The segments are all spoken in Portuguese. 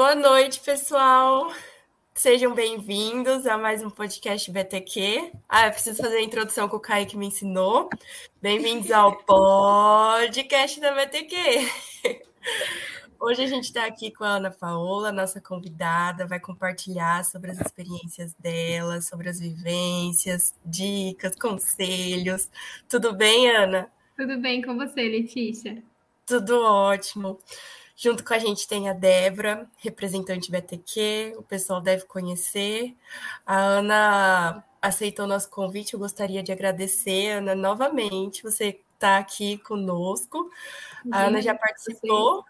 Boa noite, pessoal. Sejam bem-vindos a mais um podcast BTQ. Ah, eu preciso fazer a introdução que o Kaique me ensinou. Bem-vindos ao podcast da BTQ. Hoje a gente está aqui com a Ana Paola, nossa convidada, vai compartilhar sobre as experiências dela, sobre as vivências, dicas, conselhos. Tudo bem, Ana? Tudo bem com você, Letícia? Tudo ótimo. Junto com a gente tem a Débora, representante BTQ, o pessoal deve conhecer. A Ana aceitou nosso convite, eu gostaria de agradecer, Ana, novamente, você está aqui conosco. A Ana já participou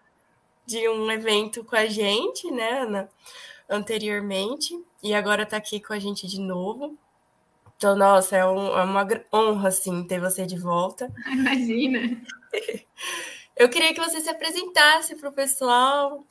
de um evento com a gente, né, Ana? Anteriormente, e agora está aqui com a gente de novo. Então, nossa, é, um, é uma honra, assim, ter você de volta. Imagina! Eu queria que você se apresentasse para o pessoal.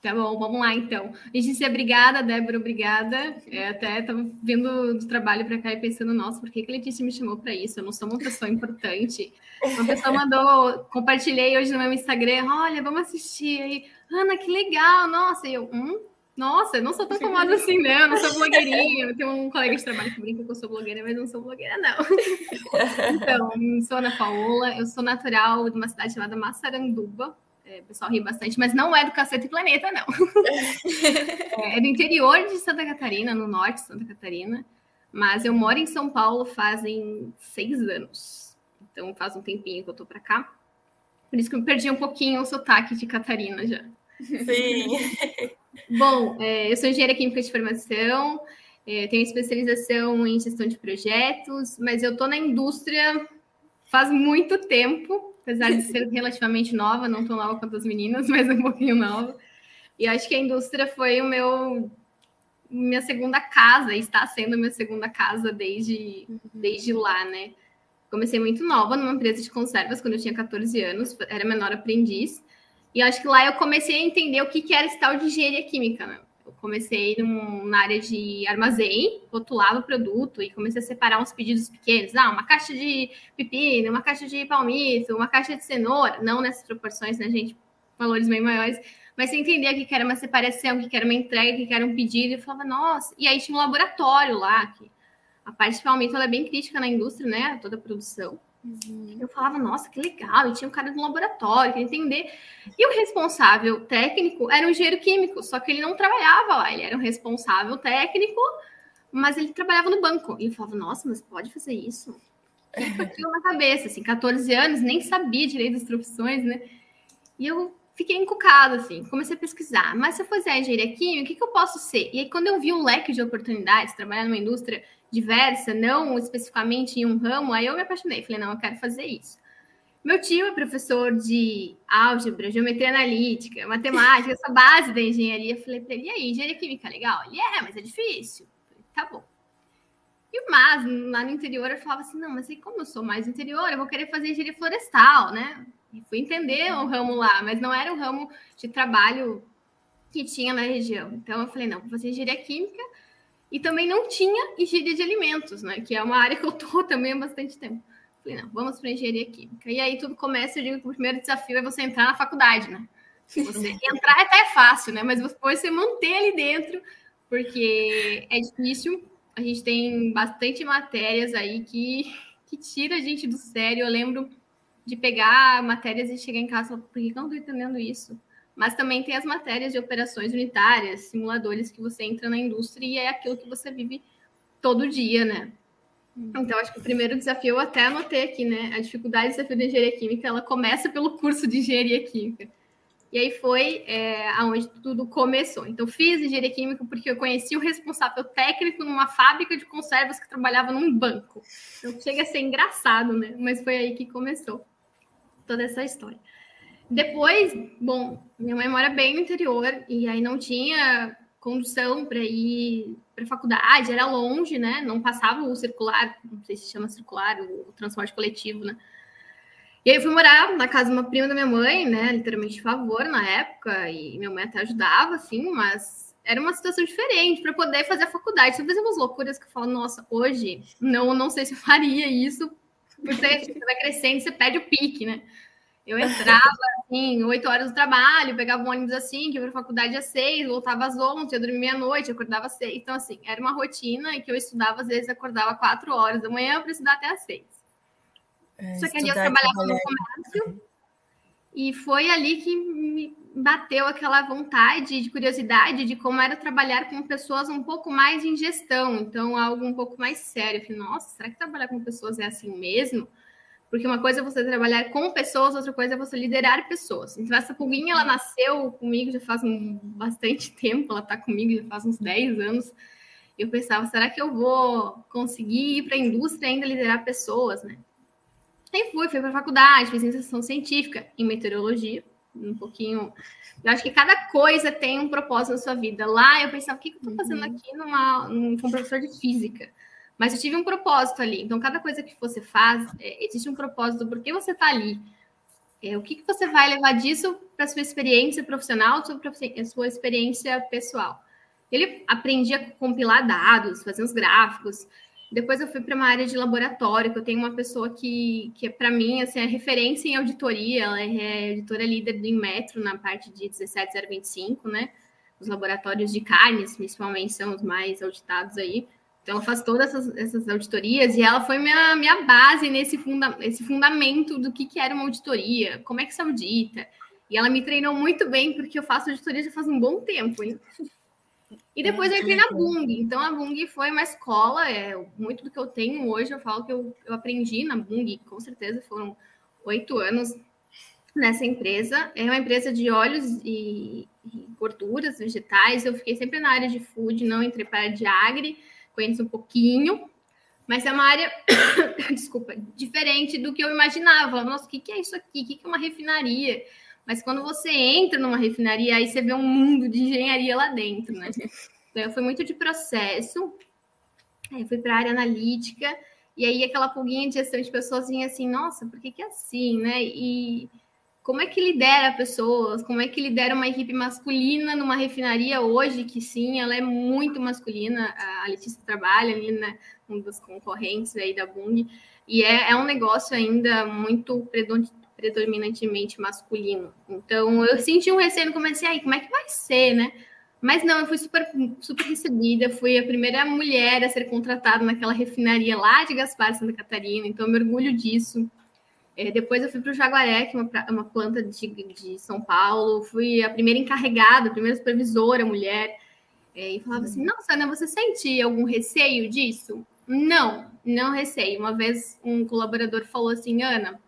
Tá bom, vamos lá então. Letícia, obrigada, Débora, obrigada. É, até estava vindo do trabalho para cá e pensando, nossa, por que, que a Letícia me chamou para isso? Eu não sou uma pessoa importante. Uma pessoa mandou, compartilhei hoje no meu Instagram, olha, vamos assistir aí. Ana, que legal, nossa, e eu, hum, nossa, eu não sou tão famosa assim, né? Eu não sou blogueirinha. Eu tenho um colega de trabalho que brinca que eu sou blogueira, mas não sou blogueira, não. Então, sou Ana Paola, eu sou natural de uma cidade chamada Massaranduba. É, o pessoal ri bastante, mas não é do Cacete Planeta, não. É do interior de Santa Catarina, no norte de Santa Catarina. Mas eu moro em São Paulo fazem seis anos. Então faz um tempinho que eu tô para cá. Por isso que eu perdi um pouquinho o sotaque de Catarina já. Sim. Bom, é, eu sou engenheira química de formação, é, tenho especialização em gestão de projetos, mas eu estou na indústria faz muito tempo, apesar de ser relativamente nova, não tão nova quanto as meninas, mas um pouquinho nova. E acho que a indústria foi o meu minha segunda casa, está sendo minha segunda casa desde, desde lá, né? Comecei muito nova numa empresa de conservas quando eu tinha 14 anos, era menor aprendiz. E acho que lá eu comecei a entender o que, que era esse tal de engenharia química, né? Eu comecei num, na área de armazém, rotulava o produto e comecei a separar uns pedidos pequenos. Ah, uma caixa de pepino, uma caixa de palmito, uma caixa de cenoura. Não nessas proporções, né, gente? Valores bem maiores. Mas você entendia o que era uma separação, o que era uma entrega, o que era um pedido. Eu falava, nossa. E aí tinha um laboratório lá. Que a parte de palmito é bem crítica na indústria, né? Toda a produção. Uhum. Eu falava, nossa, que legal, e tinha um cara do laboratório, queria entender. E o responsável técnico era um engenheiro químico, só que ele não trabalhava lá, ele era um responsável técnico, mas ele trabalhava no banco. E eu falava, nossa, mas pode fazer isso? Aquilo na cabeça, assim, 14 anos, nem sabia direito das profissões, né? E eu fiquei encucada, assim, comecei a pesquisar. Mas se eu fizer engenharia química, o que, que eu posso ser? E aí, quando eu vi um leque de oportunidades, trabalhar numa indústria diversa, não especificamente em um ramo, aí eu me apaixonei. Falei, não, eu quero fazer isso. Meu tio é professor de álgebra, geometria analítica, matemática, essa base da engenharia. Falei para ele, e aí, engenharia química, legal? Ele, é, mas é difícil. Falei, tá bom. E mas, lá no interior, eu falava assim, não, mas aí como eu sou mais interior, eu vou querer fazer engenharia florestal, né? E fui entender o ramo lá, mas não era um ramo de trabalho que tinha na região. Então, eu falei, não, vou fazer engenharia química, e também não tinha engenharia de alimentos, né? Que é uma área que eu tô também há bastante tempo. Falei, não, vamos para engenharia química. E aí tudo começa, eu digo que o primeiro desafio é você entrar na faculdade, né? Você entrar até é fácil, né? Mas depois você manter ali dentro, porque é difícil. A gente tem bastante matérias aí que, que tira a gente do sério. Eu lembro de pegar matérias e chegar em casa e falar, por que eu não estou entendendo isso? Mas também tem as matérias de operações unitárias, simuladores que você entra na indústria e é aquilo que você vive todo dia, né? Uhum. Então, acho que o primeiro desafio, eu até anotei aqui, né? A dificuldade do desafio da engenharia química, ela começa pelo curso de engenharia química. E aí foi é, aonde tudo começou. Então, fiz engenharia química porque eu conheci o responsável técnico numa fábrica de conservas que trabalhava num banco. Então, chega a ser engraçado, né? Mas foi aí que começou toda essa história. Depois, bom, minha mãe mora bem no interior e aí não tinha condução para ir para faculdade, era longe, né? Não passava o circular, não sei se chama circular, o, transporte coletivo, né? E aí eu fui morar na casa de uma prima da minha mãe, né? Literalmente de favor na época, e minha mãe até ajudava, assim, mas era uma situação diferente para poder fazer a faculdade. Você fazia umas loucuras que eu falo, nossa, hoje não, não sei se eu faria isso, porque você vai crescendo, você perde o pique, né? Eu entrava, assim, oito horas do trabalho, pegava um ônibus assim, que ia para a faculdade às seis, voltava às onze, eu dormia meia-noite, acordava às seis. Então, assim, era uma rotina em que eu estudava, às vezes, acordava quatro horas da manhã para estudar até às seis. É, Só que ali eu trabalhava no comércio, e foi ali que me bateu aquela vontade de curiosidade de como era trabalhar com pessoas um pouco mais em gestão, então algo um pouco mais sério. Eu falei, nossa, será que trabalhar com pessoas é assim mesmo? Porque uma coisa é você trabalhar com pessoas, outra coisa é você liderar pessoas. Então, essa pulguinha, ela nasceu comigo já faz um, bastante tempo, ela está comigo já faz uns 10 anos. Eu pensava, será que eu vou conseguir ir para a indústria ainda liderar pessoas, né? E fui, fui para a faculdade, fiz iniciação científica em meteorologia, um pouquinho. Eu acho que cada coisa tem um propósito na sua vida. Lá eu pensava, o que, eu estou fazendo uhum. aqui numa, num, com um professor de física? Mas eu tive um propósito ali. Então, cada coisa que você faz, é, existe um propósito por que você está ali. É, o que, que você vai levar disso para a sua experiência profissional, para a sua experiência pessoal. Ele aprendia a compilar dados, fazer os gráficos. Depois eu fui para uma área de laboratório, que eu tenho uma pessoa que, que é, para mim, assim, é referência em auditoria, ela é editora líder do Inmetro na parte de 17025, né? Os laboratórios de carnes, principalmente, são os mais auditados aí. Então, ela faz todas essas, essas, auditorias e ela foi minha, minha base nesse funda, esse fundamento do que, que era uma auditoria, como é que se audita. E ela me treinou muito bem, porque eu faço auditoria já faz um bom tempo. Hein? E depois eu entrei na Bung. Então, a Bung foi uma escola, é, muito do que eu tenho hoje, eu falo que eu, eu aprendi na Bung, com certeza foram oito anos nessa empresa. É uma empresa de óleos e, e gorduras vegetais. Eu fiquei sempre na área de food, não entrei para a de agri conheço um pouquinho, mas é uma área, desculpa, diferente do que eu imaginava. Nossa, o que, que é isso aqui? O que, que é uma refinaria? Mas quando você entra numa refinaria, aí você vê um mundo de engenharia lá dentro, né? Então, foi muito de processo. Aí fui para a área analítica, e aí aquela pulguinha de gestão de pessoas vinha assim, nossa, por que, que é assim, né? E como é que lidera pessoas? Como é que lidera uma equipe masculina numa refinaria hoje, que sim, ela é muito masculina. A Letícia trabalha ali né, um dos concorrentes aí da Bung, e é, é um negócio ainda muito predominantemente masculino. Então, eu senti um receio começo, aí, como é que vai ser, né? Mas não, eu fui super, super recebida, fui a primeira mulher a ser contratada naquela refinaria lá de Gaspar, Santa Catarina, então eu me orgulho disso. É, depois eu fui para o Jaguaré, que é uma, uma planta de, de, São Paulo. Fui a primeira encarregada, a primeira supervisora mulher. É, e falava assim: Nossa, Ana, você sente algum receio disso? Não, não receio. Uma vez um colaborador falou assim: Ana,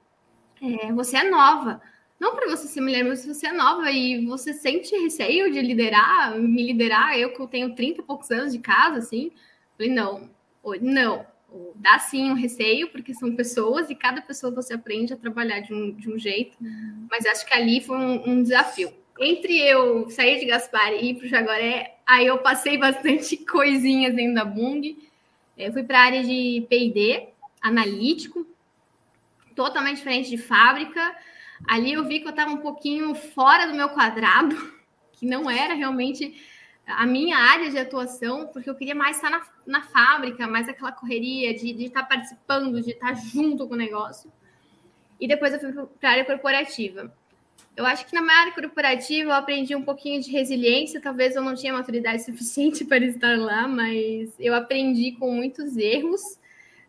é, você é nova. Não para você ser mulher, mas você é nova e você sente receio de liderar, me liderar. Eu que tenho 30 e poucos anos de casa, assim. Falei: Não, não dá sim um receio, porque são pessoas e cada pessoa você aprende a trabalhar de um, de um jeito, uhum. mas acho que ali foi um, um, desafio. Entre eu sair de Gaspar e ir para o Jaguaré, aí eu passei bastante coisinhas dentro da Bung. Eu fui para a área de PD, analítico, totalmente diferente de fábrica. Ali eu vi que eu estava um pouquinho fora do meu quadrado, que não era realmente a minha área de atuação, porque eu queria mais estar na, na fábrica, mais aquela correria de, de estar participando, de estar junto com o negócio. E depois eu fui para a área corporativa. Eu acho que na minha área corporativa eu aprendi um pouquinho de resiliência, talvez eu não tinha maturidade suficiente para estar lá, mas eu aprendi com muitos erros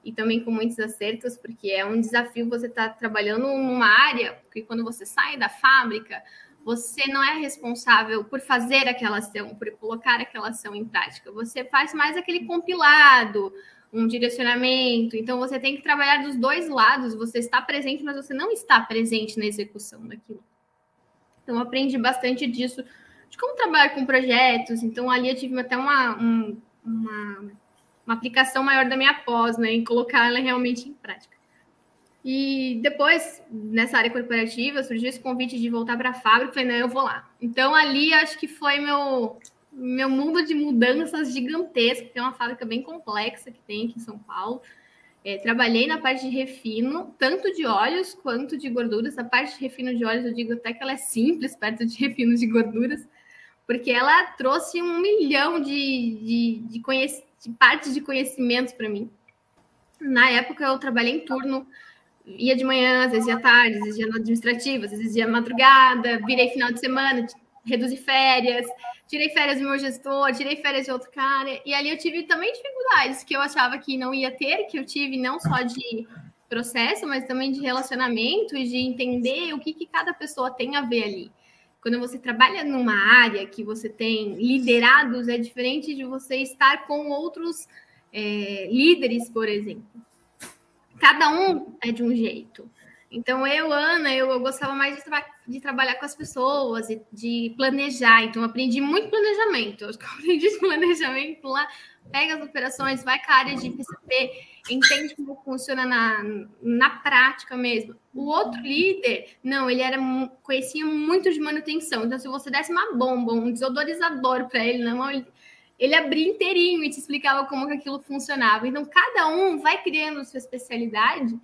e também com muitos acertos, porque é um desafio você estar trabalhando numa área, porque quando você sai da fábrica, você não é responsável por fazer aquela ação, por colocar aquela ação em prática. Você faz mais aquele compilado, um direcionamento. Então, você tem que trabalhar dos dois lados. Você está presente, mas você não está presente na execução daquilo. Então, aprendi bastante disso, de como trabalhar com projetos. Então, ali eu tive até uma, um, uma, uma aplicação maior da minha pós, né, em colocar ela realmente em prática. E depois, nessa área corporativa, surgiu esse convite de voltar para a fábrica. Falei, não, eu vou lá. Então, ali acho que foi meu, meu mundo de mudanças gigantesco. Tem uma fábrica bem complexa que tem aqui em São Paulo. É, trabalhei na parte de refino, tanto de óleos quanto de gorduras. A parte de refino de óleos, eu digo até que ela é simples perto de refino de gorduras, porque ela trouxe um milhão de, de, de, de partes de conhecimentos para mim. Na época, eu trabalhei em turno ia de manhã, às vezes ia tarde, às vezes ia no administrativo, às vezes ia madrugada, virei final de semana, reduzi férias, tirei férias do meu gestor, tirei férias de outro cara, e ali eu tive também dificuldades que eu achava que não ia ter, que eu tive não só de processo, mas também de relacionamento e de entender o que, que cada pessoa tem a ver ali. Quando você trabalha numa área que você tem liderados, é diferente de você estar com outros é, líderes, por exemplo. Cada um é de um jeito. Então, eu, Ana, eu, eu gostava mais de, tra de, trabalhar com as pessoas, e de planejar. Então, aprendi muito planejamento. Eu aprendi planejamento lá. Pega as operações, vai com a área de PCP, entende como funciona na, na prática mesmo. O outro líder, não, ele era conhecia muito de manutenção. Então, se você desse uma bomba, um desodorizador para ele na mão, ele, ele abria inteirinho e te explicava como que aquilo funcionava. Então, cada um vai criando sua especialidade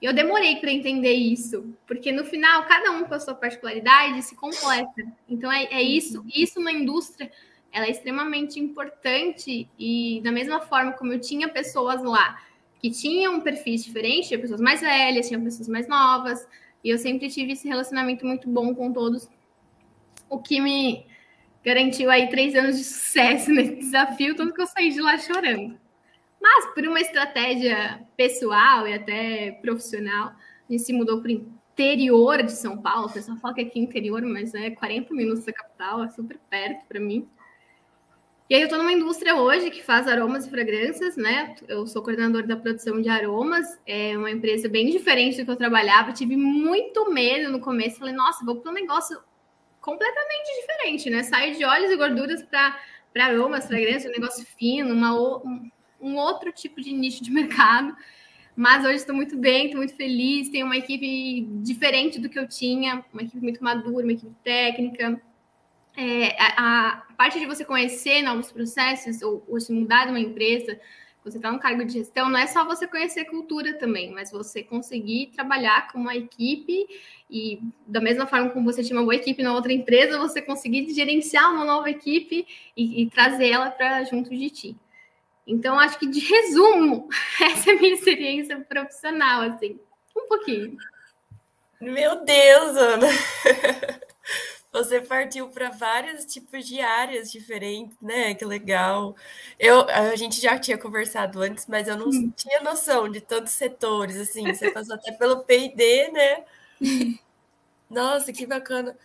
eu demorei para entender isso, porque no final, cada um com a sua particularidade se completa. Então, é, é isso, isso na indústria ela é extremamente importante e da mesma forma como eu tinha pessoas lá que tinham perfis diferentes, tinha pessoas mais velhas, tinha pessoas mais novas, e eu sempre tive esse relacionamento muito bom com todos, o que me garantiu aí três anos de sucesso nesse desafio, tanto que eu saí de lá chorando. Mas por uma estratégia pessoal e até profissional, a gente se mudou para o interior de São Paulo. O pessoal fala que é aqui interior, mas é 40 minutos da capital, é super perto para mim. E aí eu estou numa indústria hoje que faz aromas e fragrâncias, né? Eu sou coordenador da produção de aromas, é uma empresa bem diferente do que eu trabalhava. tive muito medo no começo, falei, nossa, vou para um negócio completamente diferente, né? Sair de óleos e gorduras para aromas, fragrâncias, um negócio fino, uma, um outro tipo de nicho de mercado. Mas hoje estou muito bem, estou muito feliz. Tenho uma equipe diferente do que eu tinha, uma equipe muito madura, uma equipe técnica. É, a, a, parte de você conhecer novos processos ou, ou se mudar de uma empresa, você está no cargo de gestão, não é só você conhecer cultura também, mas você conseguir trabalhar com uma equipe e da mesma forma como você tinha uma boa equipe na outra empresa, você conseguir gerenciar uma nova equipe e, e trazer ela para junto de ti. Então, acho que de resumo, essa é a minha experiência profissional, assim, um pouquinho. Meu Deus, Ana! Você partiu para vários tipos de áreas diferentes, né? Que legal. Eu, a gente já tinha conversado antes, mas eu não tinha noção de tantos setores, assim. Você passou até pelo P&D, né? Nossa, que bacana.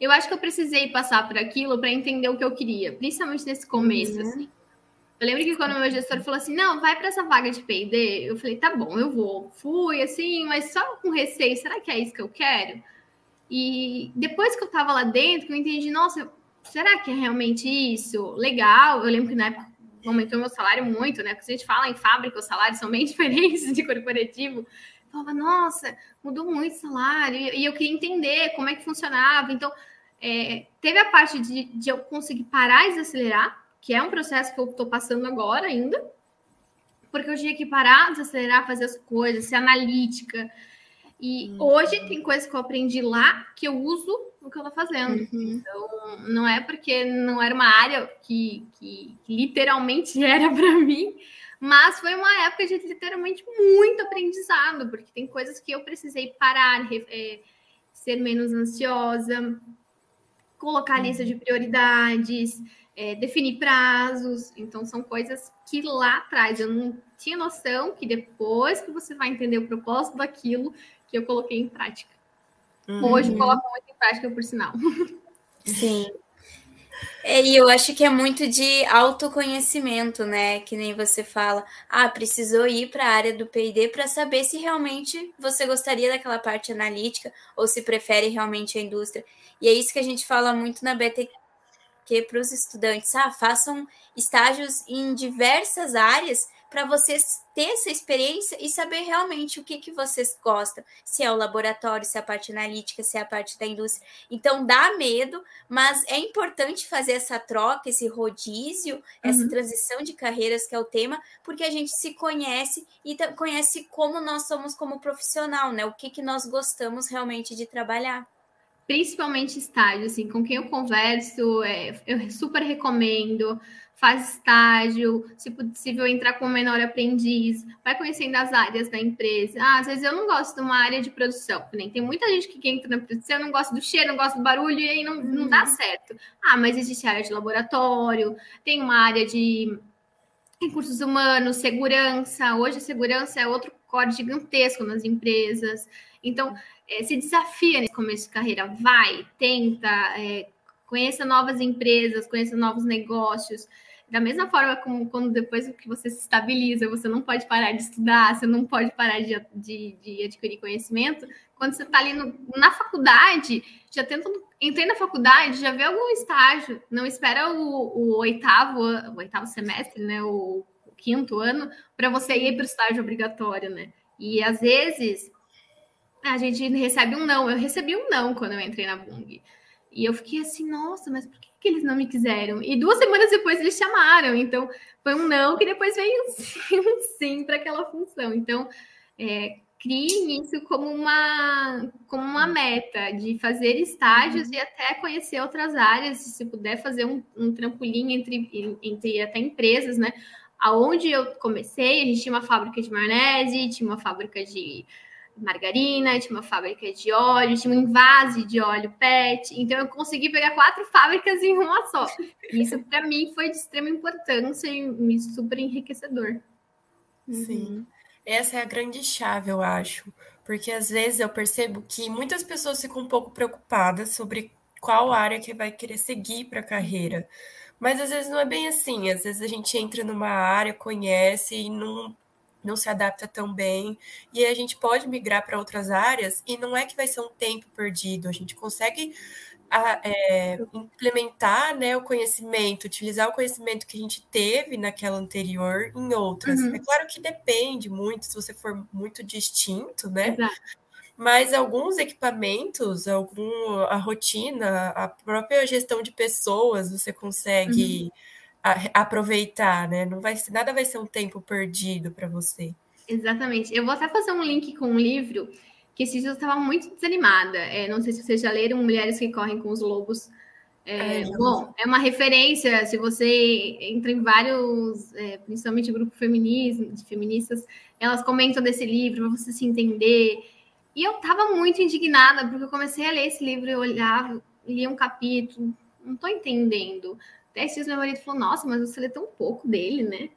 Eu acho que eu precisei passar por aquilo para entender o que eu queria, principalmente nesse começo, uhum. assim. Eu lembro que quando o meu gestor falou assim, não, vai para essa vaga de P&D, eu falei, tá bom, eu vou. Fui, assim, mas só com receio, será que é isso que eu quero? E depois que eu tava lá dentro, eu entendi, nossa, será que é realmente isso? Legal, eu lembro que na época aumentou meu salário muito, né? Porque a gente fala em fábrica, os salários são bem diferentes de corporativo. Eu falava, nossa, mudou muito o salário. E eu queria entender como é que funcionava. Então, é, teve a parte de, de eu conseguir parar e desacelerar, que é um processo que eu estou passando agora ainda, porque eu tinha que parar, desacelerar, fazer as coisas, ser analítica. E uhum. hoje tem coisas que eu aprendi lá que eu uso no que eu estou fazendo. Uhum. Então, não é porque não era uma área que, que, que literalmente era para mim, mas foi uma época de literalmente muito aprendizado, porque tem coisas que eu precisei parar, é, ser menos ansiosa, colocar lista de prioridades, é, definir prazos. Então, são coisas que lá atrás eu não tinha noção que depois que você vai entender o propósito daquilo, que eu coloquei em prática. Uhum. Hoje eu coloco muito em prática, por sinal. Sim. É, e eu acho que é muito de autoconhecimento, né? Que nem você fala, ah, precisou ir para a área do PD para saber se realmente você gostaria daquela parte analítica ou se prefere realmente a indústria. E é isso que a gente fala muito na BT, que para os estudantes, ah, façam estágios em diversas áreas para vocês ter essa experiência e saber realmente o que, que vocês gostam, se é o laboratório, se é a parte analítica, se é a parte da indústria. Então dá medo, mas é importante fazer essa troca, esse rodízio, uhum. essa transição de carreiras que é o tema, porque a gente se conhece e conhece como nós somos como profissional, né? O que, que nós gostamos realmente de trabalhar. principalmente estágio, assim, com quem eu converso, é, eu super recomendo, faz estágio, se possível entrar com menor aprendiz, vai conhecendo as áreas da empresa. Ah, às vezes eu não gosto de uma área de produção, nem tem muita gente que entra na produção, não gosta do cheiro, não gosta do barulho, e aí não, uhum. não dá uhum. certo. Ah, mas existe área de laboratório, tem uma área de recursos humanos, segurança. Hoje, segurança é outro core gigantesco nas empresas. Então, é, se desafia nesse começo de carreira, vai, tenta, é, conheça novas empresas, conheça novos negócios. Da mesma forma como quando depois que você se estabiliza, você não pode parar de estudar, você não pode parar de, de, de adquirir conhecimento. Quando você está ali no, na faculdade, já tenta, entrei na faculdade, já vê algum estágio, não espera o, o oitavo, o oitavo semestre, né? O, o quinto ano, para você ir para o estágio obrigatório, né? E às vezes a gente recebe um não. Eu recebi um não quando eu entrei na Bung. E eu fiquei assim, nossa, mas por que, que eles não me quiseram? E duas semanas depois eles chamaram. Então, foi um não que depois veio um sim, um sim para aquela função. Então, é, criem isso como uma, como uma meta de fazer estágios uhum. e até conhecer outras áreas, se puder fazer um, um trampolim entre, entre até empresas, né? Aonde eu comecei, a gente tinha uma fábrica de maionese, tinha uma fábrica de margarina, tinha uma fábrica de óleo, tinha um invase de óleo PET. Então eu consegui pegar quatro fábricas em uma só. Isso para mim foi de extrema importância e super enriquecedor. Sim. Uhum. Essa é a grande chave, eu acho. Porque às vezes eu percebo que muitas pessoas ficam um pouco preocupadas sobre qual área que vai querer seguir para a carreira. Mas às vezes não é bem assim. Às vezes a gente entra numa área, conhece e não não se adapta tão bem, e a gente pode migrar para outras áreas, e não é que vai ser um tempo perdido, a gente consegue a, é, implementar né, o conhecimento, utilizar o conhecimento que a gente teve naquela anterior em outras. Uhum. É claro que depende muito, se você for muito distinto, né? Exato. Mas alguns equipamentos, algum, a rotina, a própria gestão de pessoas, você consegue. Uhum aproveitar, né? Não vai nada vai ser um tempo perdido para você. Exatamente. Eu vou até fazer um link com um livro que esses dias eu estava muito desanimada. É, não sei se vocês já leram Mulheres que Correm com os Lobos. É, é, bom, é uma referência. Se você entra em vários, é, principalmente grupo feminismo, de feministas, elas comentam desse livro para você se entender. E eu estava muito indignada porque eu comecei a ler esse livro, eu olhava, lia um capítulo, não estou entendendo. Esses meu marido falou, nossa, mas você lê tão pouco dele, né?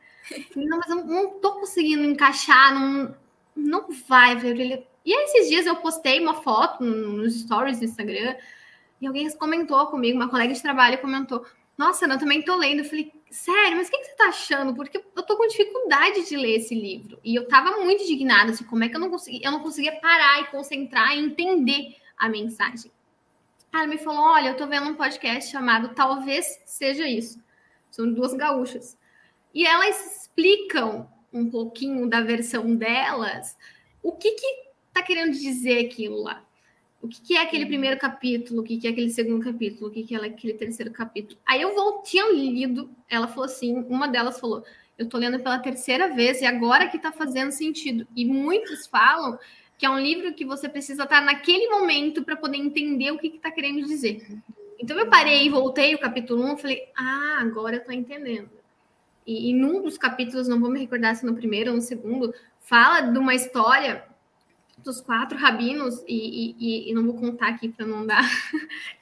Falei, não, mas eu não tô conseguindo encaixar, não, não vai, velho. E esses dias eu postei uma foto nos stories do Instagram e alguém comentou comigo, uma colega de trabalho comentou, nossa, eu também tô lendo. Eu falei, sério, mas o que, que, você tá achando? Porque eu tô com dificuldade de ler esse livro. E eu tava muito indignada, assim, como é que eu não conseguia, eu não conseguia parar e concentrar e entender a mensagem. Ela me falou: Olha, eu tô vendo um podcast chamado Talvez Seja Isso. São duas gaúchas. E elas explicam um pouquinho da versão delas o que que tá querendo dizer aquilo lá. O que, que é aquele uhum. primeiro capítulo, o que, que é aquele segundo capítulo, o que, que é aquele terceiro capítulo. Aí eu vou, tinha lido, ela falou assim, uma delas falou, eu tô lendo pela terceira vez e agora que tá fazendo sentido. E muitos falam que é um livro que você precisa estar naquele momento para poder entender o que está que tá querendo dizer. Então eu parei e voltei o capítulo 1 e falei, ah, agora eu estou entendendo. E, e num dos capítulos, não vou me recordar se no primeiro ou no segundo, fala de uma história dos quatro rabinos, e, e, e não vou contar aqui para não dar,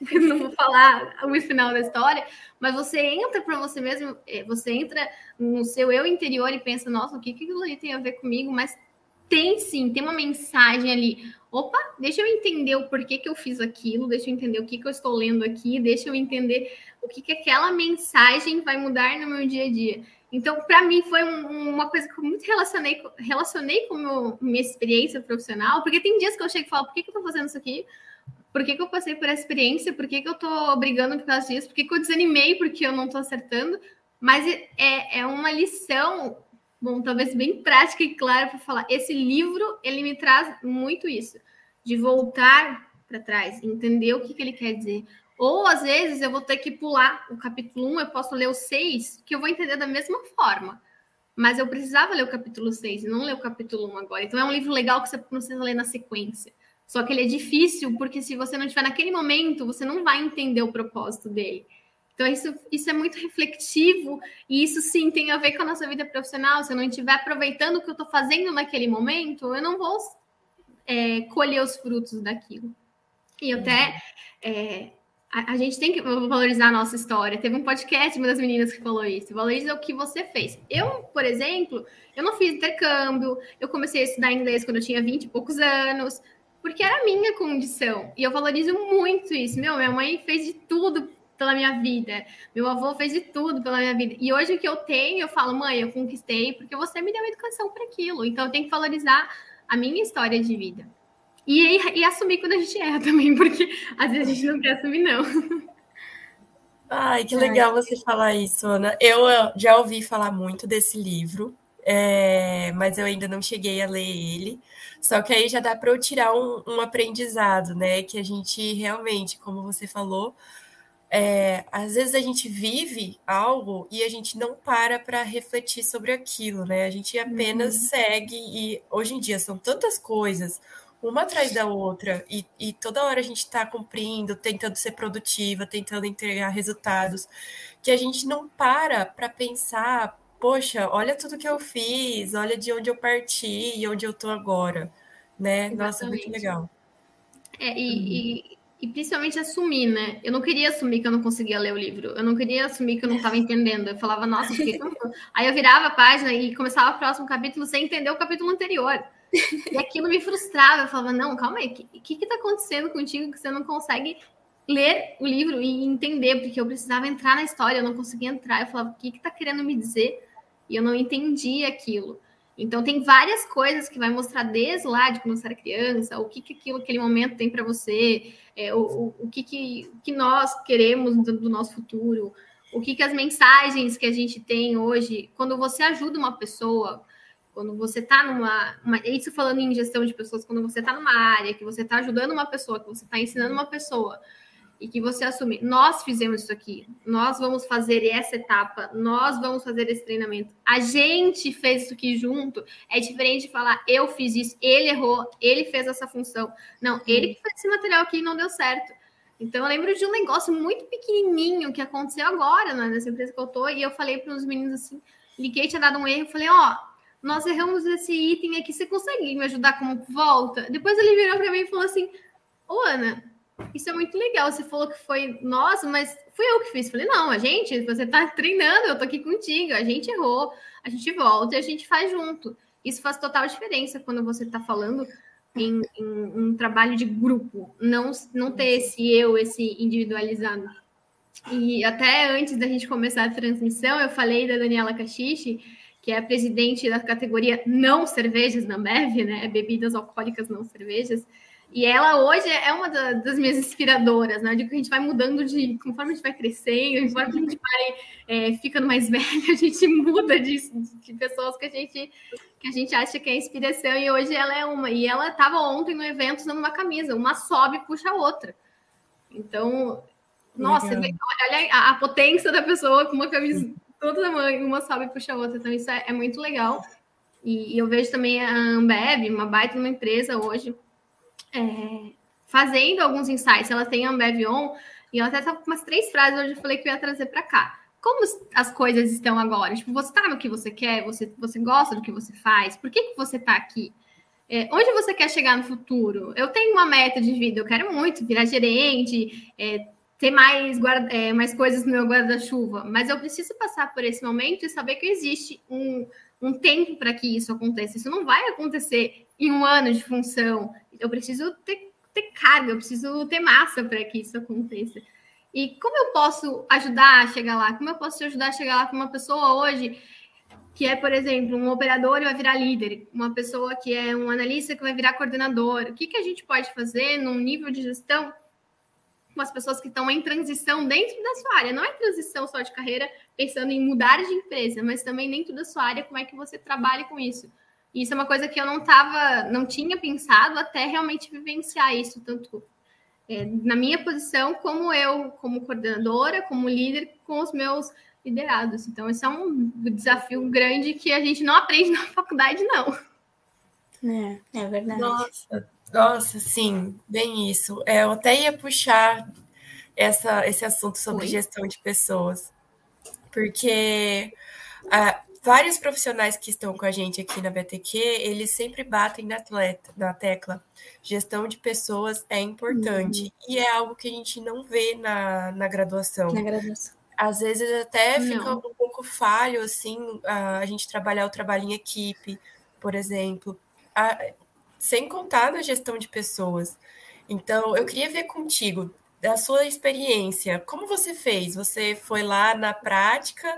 não vou falar o final da história, mas você entra para você mesmo, é, você entra no seu eu interior e pensa, nossa, o que, que aquilo ali tem a ver comigo, mas tem sim, tem uma mensagem ali. Opa, deixa eu entender o porquê que eu fiz aquilo, deixa eu entender o que, que eu estou lendo aqui, deixa eu entender o que, que aquela mensagem vai mudar no meu dia a dia. Então, para mim, foi um, uma coisa que eu muito relacionei, relacionei com meu, minha experiência profissional, porque tem dias que eu chego e falo, por que, que eu estou fazendo isso aqui? Por que, que eu passei por essa experiência? Por que, que eu estou brigando por causa disso? Por que, que eu desanimei porque eu não estou acertando? Mas é, é uma lição bom, talvez bem prática e clara para falar. Esse livro, ele me traz muito isso, de voltar para trás, entender o que, que ele quer dizer. Ou às vezes eu vou ter que pular o capítulo 1, eu posso ler o 6, que eu vou entender da mesma forma. Mas eu precisava ler o capítulo 6 e não ler o capítulo 1 agora. Então é um livro legal que você precisa ler na sequência. Só que ele é difícil porque se você não estiver naquele momento, você não vai entender o propósito dele. Então, isso, isso é muito reflexivo e isso sim tem a ver com a nossa vida profissional. Se eu não estiver aproveitando o que eu estou fazendo naquele momento, eu não vou é, colher os frutos daquilo. E até é, a, a, gente tem que valorizar a nossa história. Teve um podcast, uma das meninas que falou isso. Valoriza o que você fez. Eu, por exemplo, eu não fiz intercâmbio. Eu comecei a estudar inglês quando eu tinha 20 e poucos anos, porque era a minha condição. E eu valorizo muito isso. Meu, minha mãe fez de tudo pela minha vida. Meu avô fez de tudo pela minha vida. E hoje o que eu tenho, eu falo, mãe, eu conquistei porque você me deu educação para aquilo. Então eu tenho que valorizar a minha história de vida. E, e, assumir quando a gente erra também, porque às vezes a gente não quer assumir, não. Ai, que legal Ai. você falar isso, Ana. Eu já ouvi falar muito desse livro, é, mas eu ainda não cheguei a ler ele. Só que aí já dá para eu tirar um, um aprendizado, né? Que a gente realmente, como você falou, é, às vezes a gente vive algo e a gente não para para refletir sobre aquilo, né? A gente apenas uhum. segue e hoje em dia são tantas coisas, uma atrás da outra, e, e toda hora a gente está cumprindo, tentando ser produtiva, tentando entregar resultados, que a gente não para para pensar, poxa, olha tudo que eu fiz, olha de onde eu parti e onde eu estou agora, né? Exatamente. Nossa, muito legal. É, e, uhum. e e principalmente assumir, né? Eu não queria assumir que eu não conseguia ler o livro. Eu não queria assumir que eu não estava entendendo. Eu falava, nossa, que Aí eu virava a página e começava o próximo capítulo sem entender o capítulo anterior. E aquilo me frustrava. Eu falava, não, calma aí, o que está acontecendo contigo que você não consegue ler o livro e entender? Porque eu precisava entrar na história, eu não conseguia entrar. Eu falava, o que está querendo me dizer? E eu não entendia aquilo. Então tem várias coisas que vai mostrar desde lá de quando você era criança, o que, que aquilo, aquele momento tem para você, é, o, o, o, que, que, que nós queremos do, do, nosso futuro, o que, que as mensagens que a gente tem hoje, quando você ajuda uma pessoa, quando você está numa. Uma, isso falando em gestão de pessoas, quando você está numa área, que você está ajudando uma pessoa, que você está ensinando uma pessoa, e que você assume, nós fizemos isso aqui, nós vamos fazer essa etapa, nós vamos fazer esse treinamento, a gente fez isso aqui junto, é diferente de falar, eu fiz isso, ele errou, ele fez essa função. Não, ele que fez esse material aqui e não deu certo. Então, eu lembro de um negócio muito pequenininho que aconteceu agora né, nessa empresa que eu tô, e eu falei para os meninos assim, liguei, tinha dado um erro, falei, ó, oh, nós erramos esse item aqui, você consegue me ajudar como volta? Depois ele virou para mim e falou assim, ô Ana, isso é muito legal. Você falou que foi nossa, mas fui eu que fiz. Falei, não, a gente, você tá treinando, eu tô aqui contigo, a gente errou, a gente volta e a gente faz junto. Isso faz total diferença quando você tá falando em, em um trabalho de grupo, não, não ter esse eu, esse individualizado. E até antes da gente começar a transmissão, eu falei da Daniela Cachiche, que é a presidente da categoria não cervejas na Ambev, né? Bebidas alcoólicas não cervejas. E ela hoje é uma das minhas inspiradoras, né? Eu digo que a gente vai mudando de. Conforme a gente vai crescendo, conforme a gente vai é, ficando mais velha, a gente muda de, de pessoas que a gente que a gente acha que é inspiração, e hoje ela é uma. E ela estava ontem no evento usando uma camisa, uma sobe e puxa a outra. Então, nossa, olha a, a, potência da pessoa com uma camisa todo tamanho, uma sobe e puxa a outra. Então, isso é, é muito legal. E, e eu vejo também a Ambev, uma baita uma empresa hoje é, fazendo alguns insights. Ela tem a Ambev On e ela até estava com umas três frases hoje eu falei que eu ia trazer para cá. Como as coisas estão agora? Tipo, você está no que você quer? Você, você gosta do que você faz? Por que, que você está aqui? É, onde você quer chegar no futuro? Eu tenho uma meta de vida, eu quero muito virar gerente, é, ter mais, guarda, é, mais coisas no meu guarda-chuva, mas eu preciso passar por esse momento e saber que existe um, um tempo para que isso aconteça. Isso não vai acontecer em um ano de função. Eu preciso ter, ter carga, eu preciso ter massa para que isso aconteça. E como eu posso ajudar a chegar lá? Como eu posso te ajudar a chegar lá com uma pessoa hoje que é, por exemplo, um operador e vai virar líder, uma pessoa que é um analista que vai virar coordenador? O que, que a gente pode fazer num nível de gestão com as pessoas que estão em transição dentro da sua área? Não é transição só de carreira pensando em mudar de empresa, mas também dentro da sua área, como é que você trabalha com isso? Isso é uma coisa que eu não tava, não tinha pensado até realmente vivenciar isso, tanto é, na minha posição, como eu, como coordenadora, como líder, com os meus liderados. Então, esse é um desafio grande que a gente não aprende na faculdade, não. É, é verdade. Nossa, Nossa, sim, bem isso. É, eu até ia puxar essa, esse assunto sobre Oi? gestão de pessoas, porque ah, vários profissionais que estão com a gente aqui na BTQ, eles sempre batem na, atleta, na tecla. Gestão de pessoas é importante. Uhum. E é algo que a gente não vê na, na graduação. Na graduação. Às vezes até não. fica um pouco falho, assim, a, a gente trabalhar o trabalho em equipe, por exemplo. A, sem contar na gestão de pessoas. Então, eu queria ver contigo, da sua experiência, como você fez? Você foi lá na prática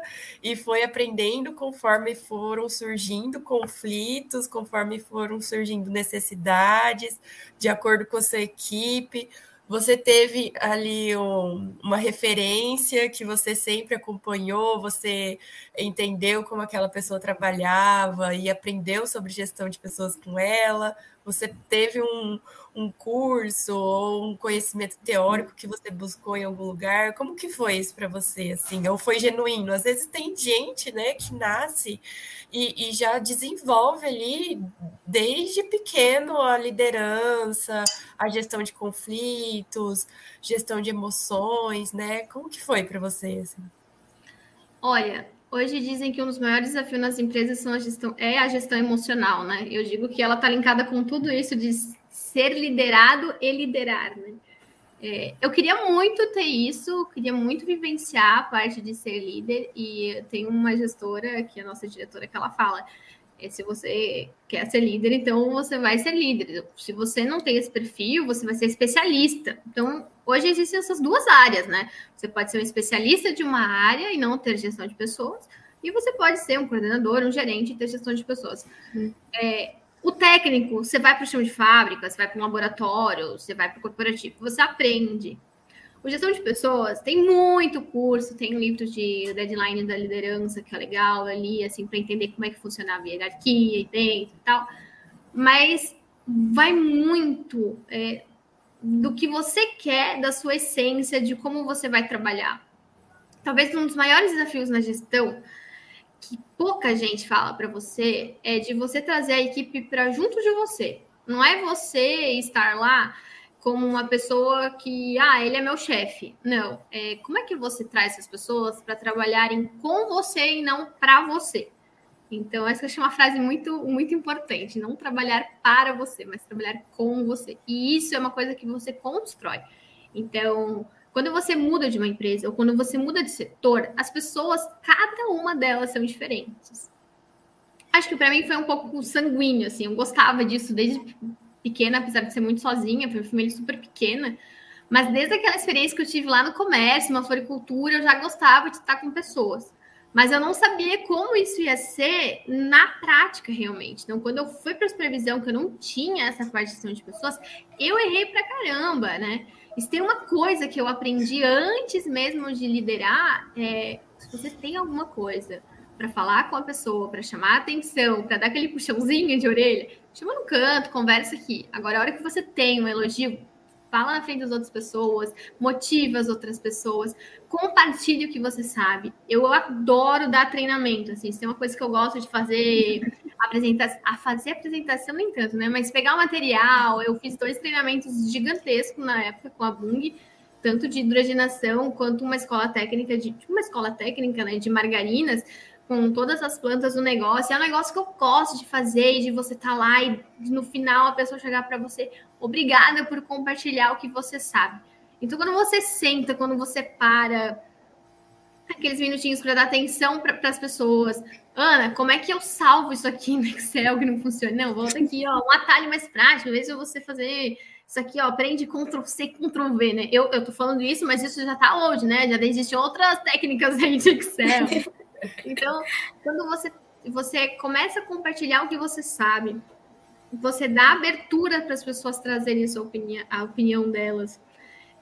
e foi aprendendo conforme foram surgindo conflitos, conforme foram surgindo necessidades, de acordo com a sua equipe. Você teve ali um, uma referência que você sempre acompanhou, você entendeu como aquela pessoa trabalhava e aprendeu sobre gestão de pessoas com ela. Você teve um, um curso ou um conhecimento teórico que você buscou em algum lugar? Como que foi isso para você, assim? Ou foi genuíno? Às vezes tem gente, né, que nasce e, e já desenvolve ali desde pequeno a liderança, a gestão de conflitos, gestão de emoções, né? Como que foi para você, assim? Olha, Hoje dizem que um dos maiores desafios nas empresas são a gestão, é a gestão emocional, né? Eu digo que ela está linkada com tudo isso de ser liderado e liderar, né? É, eu queria muito ter isso, queria muito vivenciar a parte de ser líder, e tem uma gestora, que é a nossa diretora, que ela fala: se você quer ser líder, então você vai ser líder. Se você não tem esse perfil, você vai ser especialista. Então, hoje existem essas duas áreas, né? Você pode ser um especialista de uma área e não ter gestão de pessoas, e você pode ser um coordenador, um gerente e ter gestão de pessoas. Hum. É, o técnico, você vai para o chão de fábrica, você vai para um laboratório, você vai para o corporativo, você aprende. O gestão de pessoas tem muito curso, tem livros de deadline da liderança que é legal ali, assim, para entender como é que funcionava a hierarquia e dentro e tal. Mas vai muito é, do que você quer, da sua essência, de como você vai trabalhar. Talvez um dos maiores desafios na gestão que pouca gente fala para você é de você trazer a equipe para junto de você. Não é você estar lá como uma pessoa que, ah, ele é meu chefe. Não. É, como é que você traz essas pessoas para trabalharem com você e não para você? Então, essa é uma frase muito, muito importante. Não trabalhar para você, mas trabalhar com você. E isso é uma coisa que você constrói. Então, quando você muda de uma empresa ou quando você muda de setor, as pessoas, cada uma delas são diferentes. Acho que para mim foi um pouco sanguíneo, assim. Eu gostava disso desde pequena, apesar de ser muito sozinha, foi uma família super pequena. Mas desde aquela experiência que eu tive lá no comércio, na floricultura, eu já gostava de estar com pessoas. Mas eu não sabia como isso ia ser na prática, realmente. Então, quando eu fui para a supervisão, que eu não tinha essa parte de pessoas, eu errei pra caramba, né? E se tem uma coisa que eu aprendi antes mesmo de liderar, é se você tem alguma coisa para falar com a pessoa, para chamar a atenção, para dar aquele puxãozinho de orelha, chama no canto, conversa aqui. Agora, a hora que você tem um elogio, fala na frente das outras pessoas, motiva as outras pessoas, compartilhe o que você sabe. Eu adoro dar treinamento, assim, isso é uma coisa que eu gosto de fazer, apresentação, a fazer apresentação nem tanto, né? Mas pegar o material, eu fiz dois treinamentos gigantescos na época com a Bung, tanto de hidrogenação quanto uma escola técnica de tipo uma escola técnica, né, de margarinas, com todas as plantas do negócio. É um negócio que eu gosto de fazer e de você estar tá lá e no final a pessoa chegar para você, obrigada por compartilhar o que você sabe. Então, quando você senta, quando você para aqueles minutinhos para dar atenção para as pessoas, Ana, como é que eu salvo isso aqui no Excel que não funciona? Não, volta aqui, ó, um atalho mais prático, às vezes você fazer isso aqui, ó, aprende Ctrl C, Ctrl V, né? Eu, eu tô falando isso, mas isso já tá hoje, né? Já existem outras técnicas aí de Excel. Então, quando você, você começa a compartilhar o que você sabe, você dá abertura para as pessoas trazerem a, sua opinião, a opinião delas.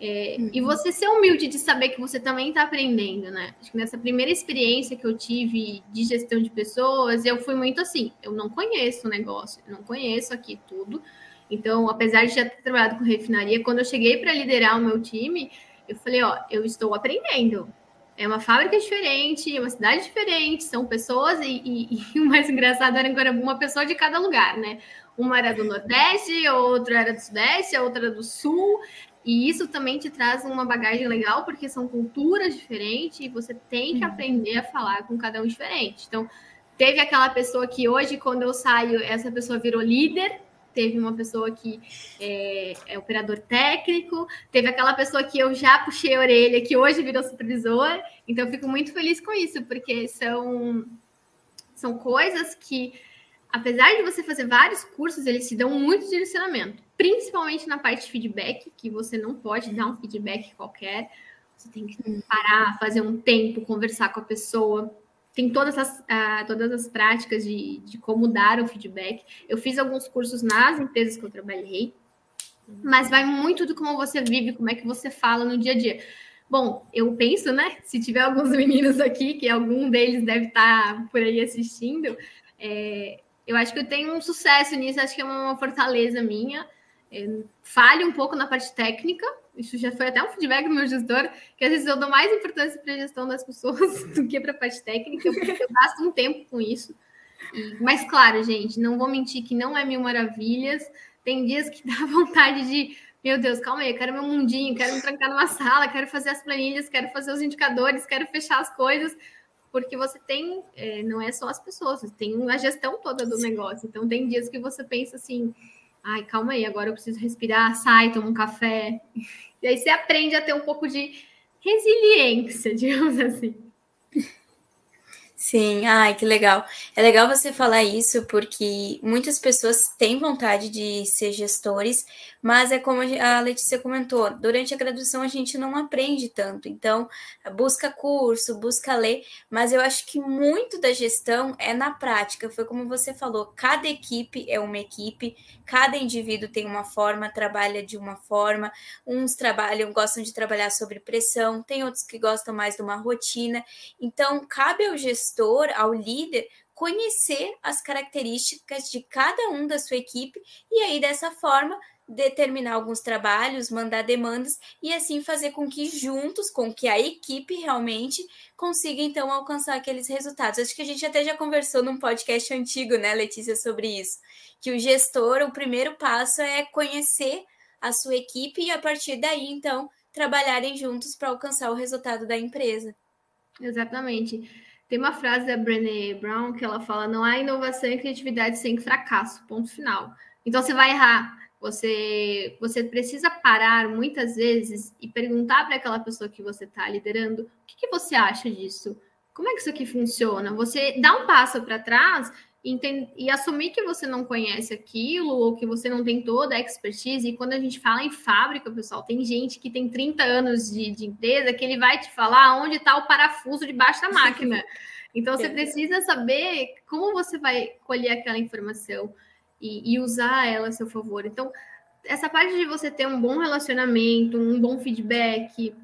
É, uhum. E você ser humilde de saber que você também está aprendendo, né? Acho que nessa primeira experiência que eu tive de gestão de pessoas, eu fui muito assim: eu não conheço o negócio, eu não conheço aqui tudo. Então, apesar de já ter trabalhado com refinaria, quando eu cheguei para liderar o meu time, eu falei: ó, eu estou aprendendo é uma fábrica diferente, é uma cidade diferente, são pessoas, e, e, e, o mais engraçado era agora uma pessoa de cada lugar, né? Uma era do Nordeste, outra era do Sudeste, a outra era do Sul, e isso também te traz uma bagagem legal, porque são culturas diferentes e você tem que uhum. aprender a falar com cada um diferente. Então, teve aquela pessoa que hoje, quando eu saio, essa pessoa virou líder, teve uma pessoa que é, é, operador técnico, teve aquela pessoa que eu já puxei a orelha, que hoje virou supervisor. Então, eu fico muito feliz com isso, porque são, são coisas que, apesar de você fazer vários cursos, eles te dão muito direcionamento, principalmente na parte de feedback, que você não pode dar um feedback qualquer. Você tem que parar, fazer um tempo, conversar com a pessoa tem todas as, uh, todas as práticas de, de como dar o feedback. Eu fiz alguns cursos nas empresas que eu trabalhei, mas vai muito do como você vive, como é que você fala no dia a dia. Bom, eu penso, né? Se tiver alguns meninos aqui, que algum deles deve estar por aí assistindo, é, eu acho que eu tenho um sucesso nisso, acho que é uma fortaleza minha. É, falhe um pouco na parte técnica, isso já foi até um feedback do meu gestor, que às vezes eu dou mais importância para a gestão das pessoas do que para a parte técnica, porque eu gasto um tempo com isso. Mas, claro, gente, não vou mentir que não é mil maravilhas. Tem dias que dá vontade de, meu Deus, calma aí, eu quero meu mundinho, quero me trancar numa sala, quero fazer as planilhas, quero fazer os indicadores, quero fechar as coisas, porque você tem, é, não é só as pessoas, você tem a gestão toda do negócio. Então, tem dias que você pensa assim Ai, calma aí, agora eu preciso respirar, sai, toma um café. E aí você aprende a ter um pouco de resiliência, digamos assim. Sim, ai, que legal. É legal você falar isso porque muitas pessoas têm vontade de ser gestores, mas é como a Letícia comentou, durante a graduação a gente não aprende tanto. Então, busca curso, busca ler, mas eu acho que muito da gestão é na prática. Foi como você falou, cada equipe é uma equipe, cada indivíduo tem uma forma, trabalha de uma forma. Uns trabalham, gostam de trabalhar sobre pressão, tem outros que gostam mais de uma rotina. Então, cabe ao gestor gestor, ao líder, conhecer as características de cada um da sua equipe e aí dessa forma determinar alguns trabalhos, mandar demandas e assim fazer com que juntos, com que a equipe realmente consiga então alcançar aqueles resultados. Acho que a gente até já conversou num podcast antigo, né, Letícia, sobre isso, que o gestor, o primeiro passo é conhecer a sua equipe e a partir daí então trabalharem juntos para alcançar o resultado da empresa. Exatamente. Tem uma frase da Brené Brown que ela fala: não há inovação e criatividade sem fracasso. Ponto final. Então você vai errar. Você, você precisa parar muitas vezes e perguntar para aquela pessoa que você está liderando: o que, que você acha disso? Como é que isso aqui funciona? Você dá um passo para trás e assumir que você não conhece aquilo ou que você não tem toda a expertise. E quando a gente fala em fábrica, pessoal, tem gente que tem 30 anos de, de empresa que ele vai te falar onde está o parafuso debaixo da máquina. Então você precisa saber como você vai colher aquela informação e, e usar ela a seu favor. Então, essa parte de você ter um bom relacionamento, um bom feedback,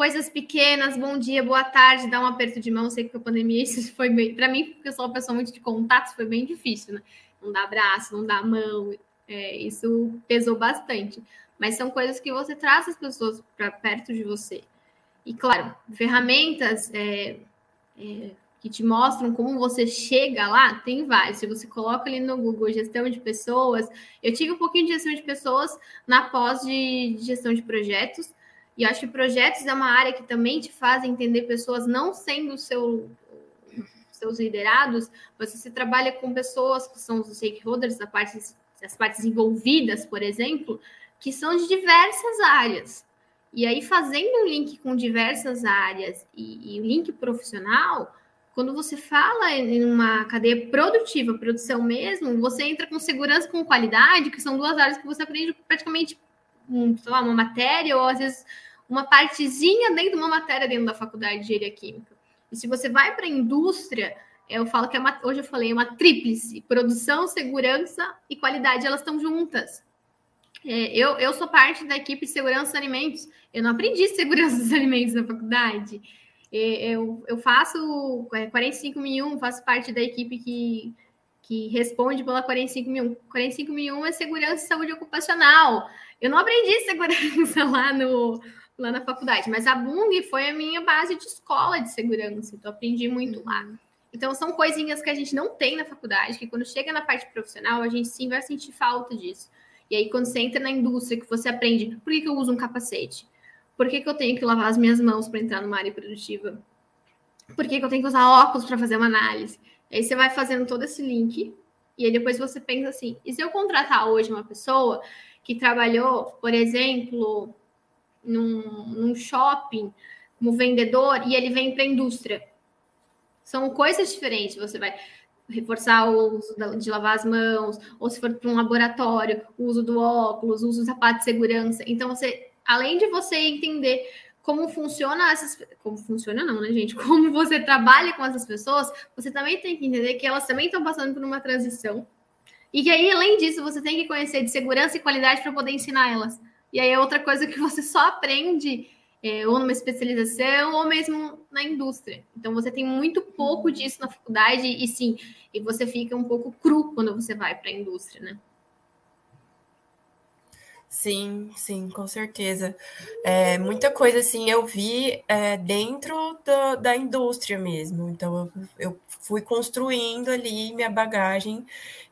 coisas pequenas, bom dia, boa tarde, dar um aperto de mão. Sei que a pandemia isso foi bem, para mim, porque eu sou uma pessoa muito de contatos, foi bem difícil, né? Não dá abraço, não dá mão, é, isso pesou bastante. Mas são coisas que você traz as pessoas para perto de você. E claro, ferramentas é, é, que te mostram como você chega lá, tem vários. Se você coloca ali no Google gestão de pessoas, eu tive um pouquinho de gestão de pessoas na pós de gestão de projetos e acho que projetos é uma área que também te faz entender pessoas não sendo seu, seus liderados, você se trabalha com pessoas que são os stakeholders, da parte, as partes envolvidas, por exemplo, que são de diversas áreas. E aí, fazendo um link com diversas áreas e, o link profissional, quando você fala em uma cadeia produtiva, produção mesmo, você entra com segurança com qualidade, que são duas áreas que você aprende praticamente um, lá, uma matéria, ou às vezes uma partezinha dentro de uma matéria dentro da faculdade de engenharia química. E se você vai para a indústria, eu falo que é uma, hoje eu falei, é uma tríplice: produção, segurança e qualidade, elas estão juntas. É, eu, eu sou parte da equipe de segurança dos alimentos. Eu não aprendi segurança dos alimentos na faculdade. É, eu, eu faço 45.001, é, faço parte da equipe que, que responde pela 45.001. 45.001 é segurança e saúde ocupacional. Eu não aprendi segurança lá no, lá na faculdade. Mas a Bung foi a minha base de escola de segurança, então aprendi muito lá. Uhum. Então são coisinhas que a gente não tem na faculdade, que quando chega na parte profissional, a gente sim vai sentir falta disso. E aí, quando você entra na indústria, que você aprende por que, que eu uso um capacete? Por que, que eu tenho que lavar as minhas mãos para entrar numa área produtiva? Por que, que eu tenho que usar óculos para fazer uma análise? Aí você vai fazendo todo esse link, e aí depois você pensa assim: e se eu contratar hoje uma pessoa que trabalhou, por exemplo, num, num shopping como vendedor e ele vem para a indústria? São coisas diferentes. Você vai reforçar o uso de lavar as mãos, ou se for para um laboratório, o uso do óculos, o uso do sapato de segurança. Então, você, além de você entender como funciona essas. Como funciona, não, né, gente? Como você trabalha com essas pessoas, você também tem que entender que elas também estão passando por uma transição. E que aí, além disso, você tem que conhecer de segurança e qualidade para poder ensinar elas. E aí é outra coisa que você só aprende é, ou numa especialização, ou mesmo na indústria. Então, você tem muito pouco disso na faculdade, e sim, e você fica um pouco cru quando você vai para a indústria, né? Sim, sim, com certeza. É, muita coisa assim eu vi é, dentro do, da indústria mesmo. Então eu, eu, fui construindo ali minha bagagem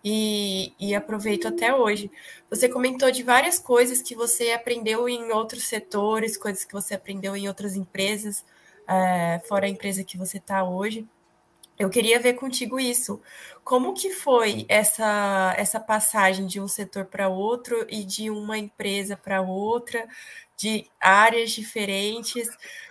e, e aproveito até hoje. Você comentou de várias coisas que você aprendeu em outros setores, coisas que você aprendeu em outras empresas, é, fora a empresa que você está hoje. Eu queria ver contigo isso. Como que foi essa, essa passagem de um setor para outro e de uma empresa para outra, de áreas diferentes?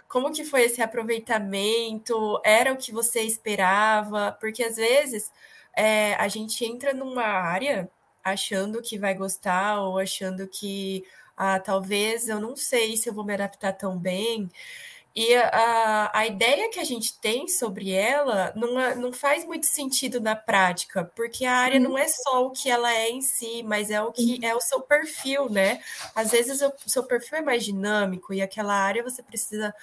Como que foi esse aproveitamento? Era o que você esperava? Porque às vezes é, a gente entra numa área achando que vai gostar ou achando que ah, talvez eu não sei se eu vou me adaptar tão bem. E a, a ideia que a gente tem sobre ela não, é, não faz muito sentido na prática, porque a área não é só o que ela é em si, mas é o que é o seu perfil, né? Às vezes o seu perfil é mais dinâmico e aquela área você precisa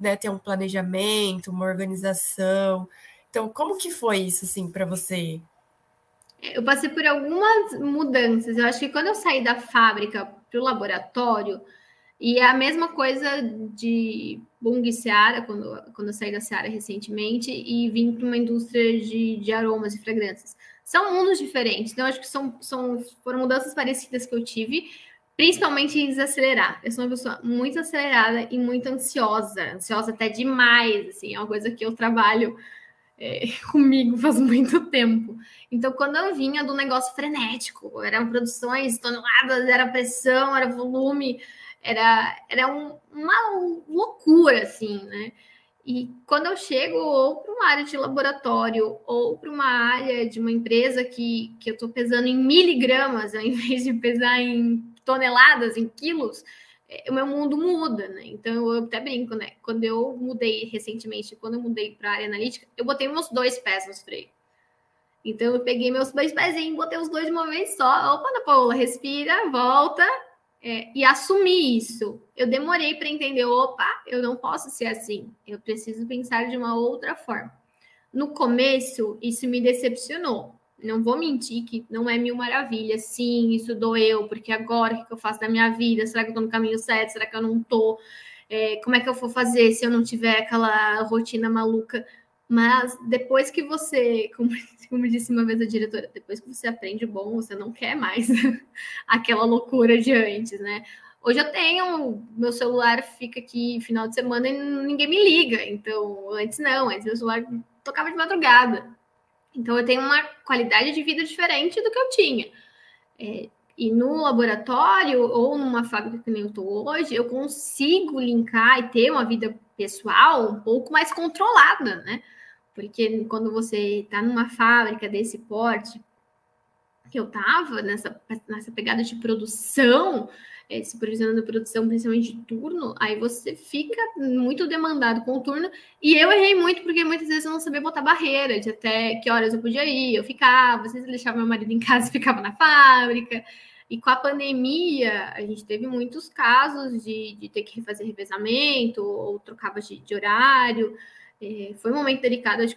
né, ter um planejamento, uma organização. Então, como que foi isso assim para você? Eu passei por algumas mudanças. Eu acho que quando eu saí da fábrica para o laboratório, e é a mesma coisa de Bung Seara, quando, quando eu saí da Seara recentemente e vim para uma indústria de, de aromas e fragrâncias. São mundos diferentes, então acho que são, são, foram mudanças parecidas que eu tive, principalmente em desacelerar. Eu sou uma pessoa muito acelerada e muito ansiosa, ansiosa até demais, assim, é uma coisa que eu trabalho é, comigo faz muito tempo. Então, quando eu vinha do negócio frenético, eram produções toneladas, era pressão, era volume, era, era um, uma loucura, assim, né? E quando eu chego ou para uma área de laboratório ou para uma área de uma empresa que, que eu estou pesando em miligramas ao invés de pesar em toneladas, em quilos, é, o meu mundo muda, né? Então eu até brinco, né? Quando eu mudei recentemente, quando eu mudei para a área analítica, eu botei meus dois pés nos freios. Então eu peguei meus dois pezinhos, botei os dois de uma vez só. Opa, Ana Paula, respira, volta, é, e assumir isso. Eu demorei para entender, opa, eu não posso ser assim, eu preciso pensar de uma outra forma. No começo, isso me decepcionou. Não vou mentir que não é mil maravilhas. Sim, isso doeu, porque agora o que eu faço da minha vida? Será que eu estou no caminho certo? Será que eu não estou? É, como é que eu vou fazer se eu não tiver aquela rotina maluca? Mas depois que você, como, como, disse uma vez a diretora, depois que você aprende o bom, você não quer mais aquela loucura de antes, né? Hoje eu tenho, meu celular fica aqui final de semana e ninguém me liga. Então, antes não, antes meu celular tocava de madrugada. Então, eu tenho uma qualidade de vida diferente do que eu tinha. É, e no laboratório ou numa fábrica que nem eu estou hoje, eu consigo linkar e ter uma vida pessoal um pouco mais controlada, né? Porque quando você está numa fábrica desse porte, que eu estava nessa, nessa pegada de produção, é, supervisionando a produção, principalmente de turno, aí você fica muito demandado com o turno. E eu errei muito, porque muitas vezes eu não sabia botar barreira de até que horas eu podia ir. Eu ficava, às vezes deixava meu marido em casa e ficava na fábrica. E com a pandemia, a gente teve muitos casos de, de ter que refazer revezamento ou trocava de, de horário. É, foi um momento delicado, acho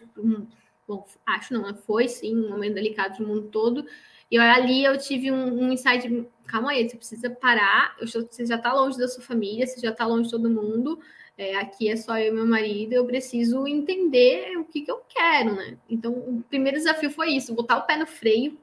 bom, acho não, foi sim um momento delicado para o mundo todo. E ali eu tive um, um insight, calma aí, você precisa parar, você já está longe da sua família, você já está longe de todo mundo, é, aqui é só eu e meu marido, eu preciso entender o que, que eu quero, né? Então, o primeiro desafio foi isso, botar o pé no freio,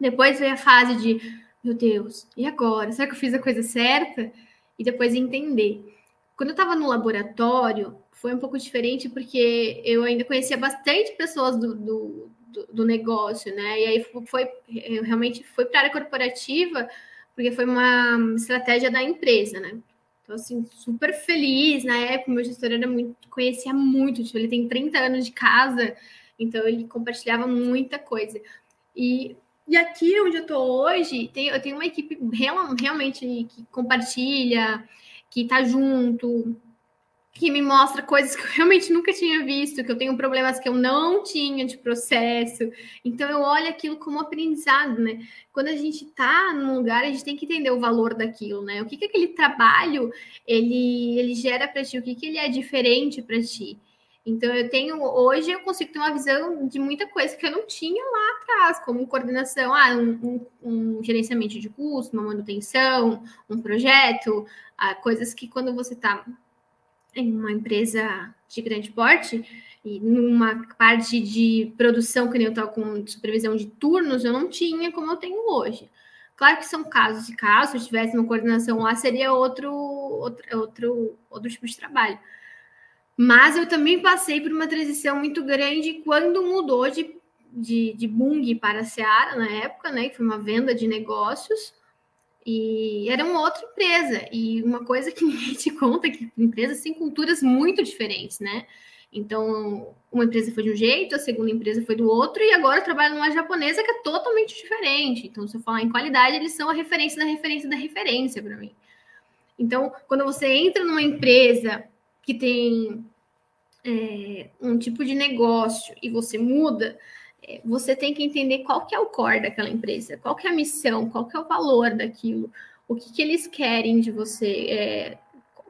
depois veio a fase de, meu Deus, e agora? Será que eu fiz a coisa certa? E depois entender. Quando eu estava no laboratório, foi um pouco diferente porque eu ainda conhecia bastante pessoas do, do, do negócio, né? E aí foi, eu realmente fui para a área corporativa porque foi uma estratégia da empresa, né? Então, assim, super feliz. Na época, meu gestor era muito, conhecia muito, tipo, ele tem 30 anos de casa, então ele compartilhava muita coisa. E, e aqui onde eu estou hoje, tem, eu tenho uma equipe real, realmente que compartilha, que está junto, que me mostra coisas que eu realmente nunca tinha visto, que eu tenho problemas que eu não tinha de processo. Então eu olho aquilo como aprendizado, né? Quando a gente está num lugar, a gente tem que entender o valor daquilo, né? O que, que aquele trabalho ele, ele gera para ti, o que, que ele é diferente para ti. Então eu tenho hoje eu consigo ter uma visão de muita coisa que eu não tinha lá atrás, como coordenação, ah, um, um, um gerenciamento de custo, uma manutenção, um projeto, ah, coisas que quando você está em uma empresa de grande porte e numa parte de produção que nem eu estava com supervisão de turnos, eu não tinha como eu tenho hoje. Claro que são casos e casos, se tivesse uma coordenação lá, seria outro, outro, outro, outro tipo de trabalho. Mas eu também passei por uma transição muito grande quando mudou de, de, de Bung para Seara, na época, né? Que foi uma venda de negócios. E era uma outra empresa. E uma coisa que ninguém te conta é que empresas têm culturas muito diferentes, né? Então, uma empresa foi de um jeito, a segunda empresa foi do outro, e agora eu trabalho numa japonesa que é totalmente diferente. Então, se eu falar em qualidade, eles são a referência da referência da referência para mim. Então, quando você entra numa empresa que tem é, um tipo de negócio e você muda, é, você tem que entender qual que é o core daquela empresa, qual que é a missão, qual que é o valor daquilo, o que, que eles querem de você, é,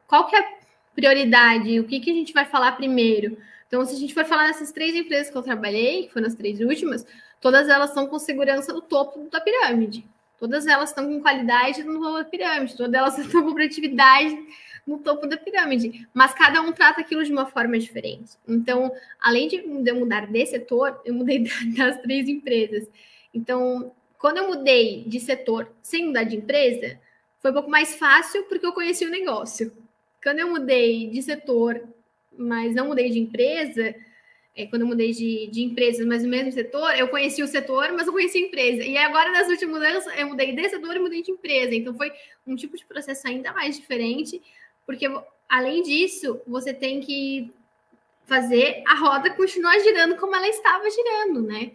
qual que é a prioridade, o que, que a gente vai falar primeiro. Então, se a gente for falar dessas três empresas que eu trabalhei, que foram as três últimas, todas elas estão com segurança no topo da pirâmide. Todas elas estão com qualidade no topo da pirâmide, todas elas estão com produtividade no topo da pirâmide, mas cada um trata aquilo de uma forma diferente. Então, além de eu mudar de setor, eu mudei das três empresas. Então, quando eu mudei de setor sem mudar de empresa, foi um pouco mais fácil porque eu conheci o negócio. Quando eu mudei de setor, mas não mudei de empresa, é, quando eu mudei de, de empresa, mas no mesmo setor, eu conheci o setor, mas eu conheci a empresa. E agora, nas últimas mudanças, eu mudei de setor e mudei de empresa. Então, foi um tipo de processo ainda mais diferente, porque, além disso, você tem que fazer a roda continuar girando como ela estava girando, né?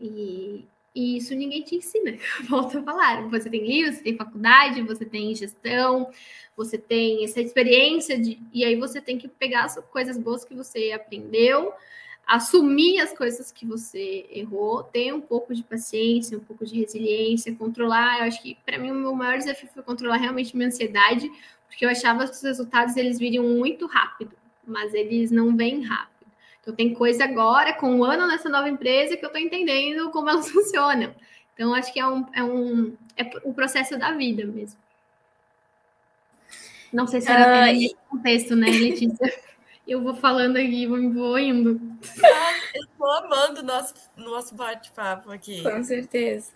E, e isso ninguém te ensina. Volto a falar. Você tem livros, você tem faculdade, você tem gestão, você tem essa experiência de. E aí você tem que pegar as coisas boas que você aprendeu, assumir as coisas que você errou, ter um pouco de paciência, um pouco de resiliência, controlar. Eu acho que para mim o meu maior desafio foi controlar realmente minha ansiedade, porque eu achava que os resultados eles viriam muito rápido, mas eles não vêm rápido. Então tem coisa agora, com um ano nessa nova empresa, que eu estou entendendo como elas funcionam. Então acho que é um, é um é o processo da vida mesmo. Não sei se era uh, e... contexto, né, Letícia? eu vou falando aqui, vou, vou indo. Ah, eu estou amando o nosso, nosso bate-papo aqui. Com certeza.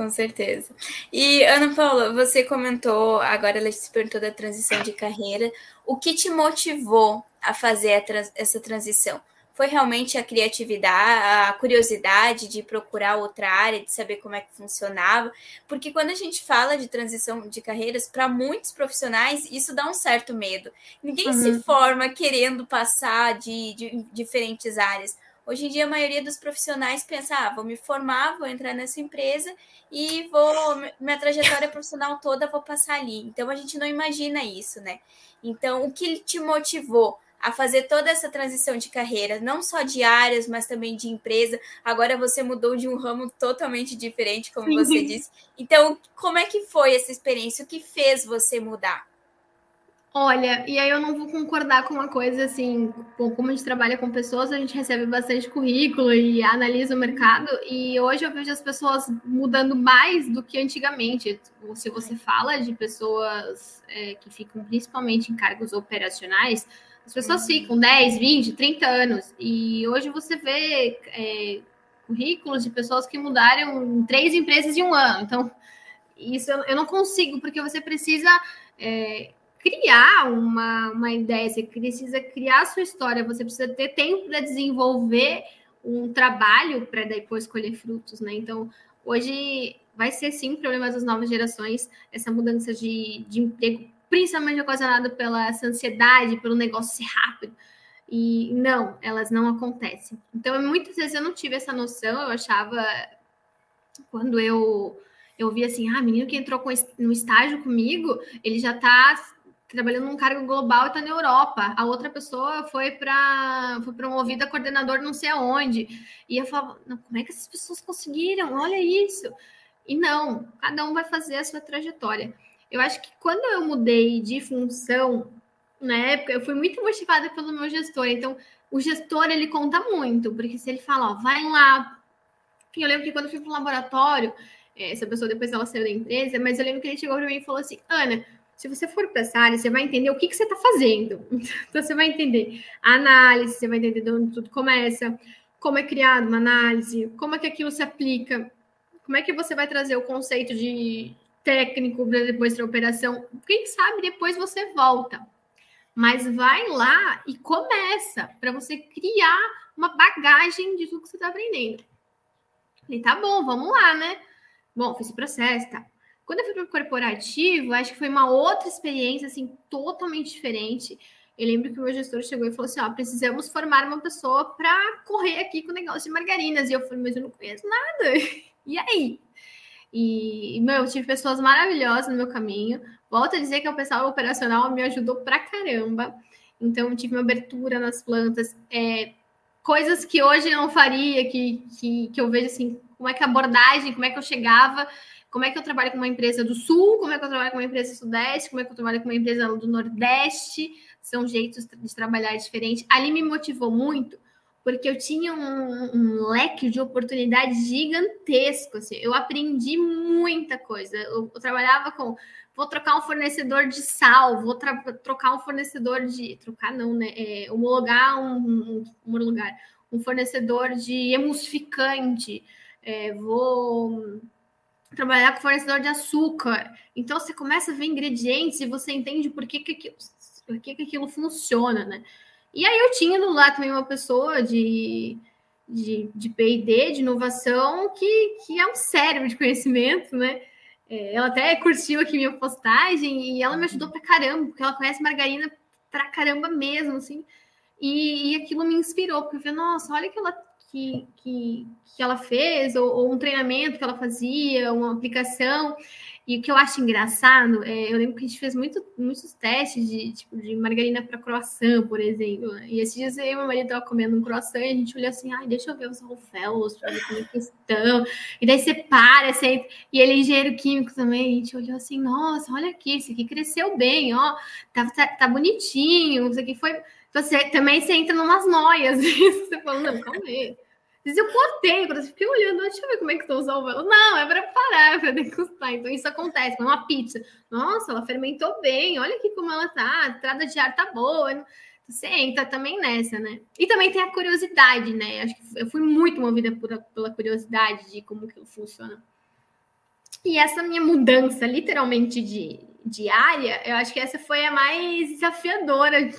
Com certeza. E, Ana Paula, você comentou, agora ela se perguntou da transição de carreira. O que te motivou a fazer a essa transição? Foi realmente a criatividade, a curiosidade de procurar outra área, de saber como é que funcionava? Porque quando a gente fala de transição de carreiras, para muitos profissionais, isso dá um certo medo. Ninguém uhum. se forma querendo passar de, de diferentes áreas Hoje em dia, a maioria dos profissionais pensa: ah, vou me formar, vou entrar nessa empresa e vou. Minha trajetória profissional toda vou passar ali. Então, a gente não imagina isso, né? Então, o que te motivou a fazer toda essa transição de carreira, não só de áreas, mas também de empresa? Agora você mudou de um ramo totalmente diferente, como Sim. você disse. Então, como é que foi essa experiência? O que fez você mudar? Olha, e aí eu não vou concordar com uma coisa assim, como a gente trabalha com pessoas, a gente recebe bastante currículo e analisa o mercado, e hoje eu vejo as pessoas mudando mais do que antigamente. Se você fala de pessoas é, que ficam principalmente em cargos operacionais, as pessoas ficam 10, 20, 30 anos, e hoje você vê é, currículos de pessoas que mudaram três empresas em um ano. Então, isso eu não consigo, porque você precisa. É, criar uma, uma ideia, você precisa criar a sua história, você precisa ter tempo para desenvolver um trabalho para depois colher frutos, né? Então, hoje vai ser sim problema das novas gerações, essa mudança de, de emprego, principalmente ocasionada pela essa ansiedade, pelo negócio ser rápido. E não, elas não acontecem. Então, muitas vezes eu não tive essa noção, eu achava quando eu eu vi assim, ah, menino que entrou com, no estágio comigo, ele já está trabalhando num cargo global e está na Europa. A outra pessoa foi para foi promovida a coordenador não sei aonde. E eu falava, como é que essas pessoas conseguiram? Olha isso. E não, cada um vai fazer a sua trajetória. Eu acho que quando eu mudei de função, na época, eu fui muito motivada pelo meu gestor. Então, o gestor, ele conta muito, porque se ele fala, ó, vai lá. Eu lembro que quando eu fui para o laboratório, essa pessoa depois ela saiu da empresa, mas eu lembro que ele chegou para mim e falou assim: Ana, se você for para essa área, você vai entender o que, que você está fazendo. Então, você vai entender a análise, você vai entender de onde tudo começa, como é criada uma análise, como é que aquilo se aplica, como é que você vai trazer o conceito de técnico para depois da operação. Quem sabe depois você volta. Mas vai lá e começa para você criar uma bagagem de tudo que você está aprendendo. E tá bom, vamos lá, né? Bom, fiz o processo, tá? Quando eu fui para o corporativo, acho que foi uma outra experiência, assim, totalmente diferente. Eu lembro que o meu gestor chegou e falou assim: ó, precisamos formar uma pessoa para correr aqui com o negócio de margarinas. E eu falei, mas eu não conheço nada. e aí? E, meu, eu tive pessoas maravilhosas no meu caminho. Volto a dizer que o pessoal operacional me ajudou pra caramba. Então, tive uma abertura nas plantas. É, coisas que hoje eu não faria, que, que, que eu vejo assim, como é que a abordagem, como é que eu chegava como é que eu trabalho com uma empresa do Sul, como é que eu trabalho com uma empresa do Sudeste, como é que eu trabalho com uma empresa do Nordeste. São jeitos de trabalhar diferentes. Ali me motivou muito, porque eu tinha um, um leque de oportunidades gigantesco. Assim. Eu aprendi muita coisa. Eu, eu, trabalhava com. Vou trocar um fornecedor de sal, vou trocar um fornecedor de. Trocar não, né? É, homologar um, um, homologar, um fornecedor de emulsificante. É, vou trabalhar com fornecedor de açúcar. Então você começa a ver ingredientes e você entende por que, que, aquilo, por que, que aquilo funciona, né? E aí eu tinha do lado também uma pessoa de, de, de P&D, de inovação, que, que é um cérebro de conhecimento, né? É, ela até curtiu aqui minha postagem e ela me ajudou pra caramba, porque ela conhece margarina pra caramba mesmo, assim. E, e aquilo me inspirou, porque eu falei, nossa, olha que ela que, que, que ela fez, ou, ou, um treinamento que ela fazia, uma aplicação. E o que eu acho engraçado, é, eu lembro que a gente fez muito, muitos testes de, tipo, de margarina para croissant, por exemplo. Né? E esses dias eu e meu marido comendo um croissant e a gente olhou assim, ai, deixa eu ver os Rolfellos para ver como é que estão. E daí você para, você... e ele é engenheiro químico também, a gente olhou assim, nossa, olha aqui, isso aqui cresceu bem, ó, tá, tá, tá bonitinho, isso aqui foi você também você entra numas noias. você fala, não, calma aí. Às vezes eu cortei, quando eu fiquei olhando, deixa eu ver como é que estão os ovos. Não, é para parar, é para degustar. Então isso acontece com uma pizza. Nossa, ela fermentou bem, olha aqui como ela tá, a entrada de ar tá boa. Você entra também nessa, né? E também tem a curiosidade, né? Acho que eu fui muito movida por, pela curiosidade de como que funciona. E essa minha mudança, literalmente, de, de área, eu acho que essa foi a mais desafiadora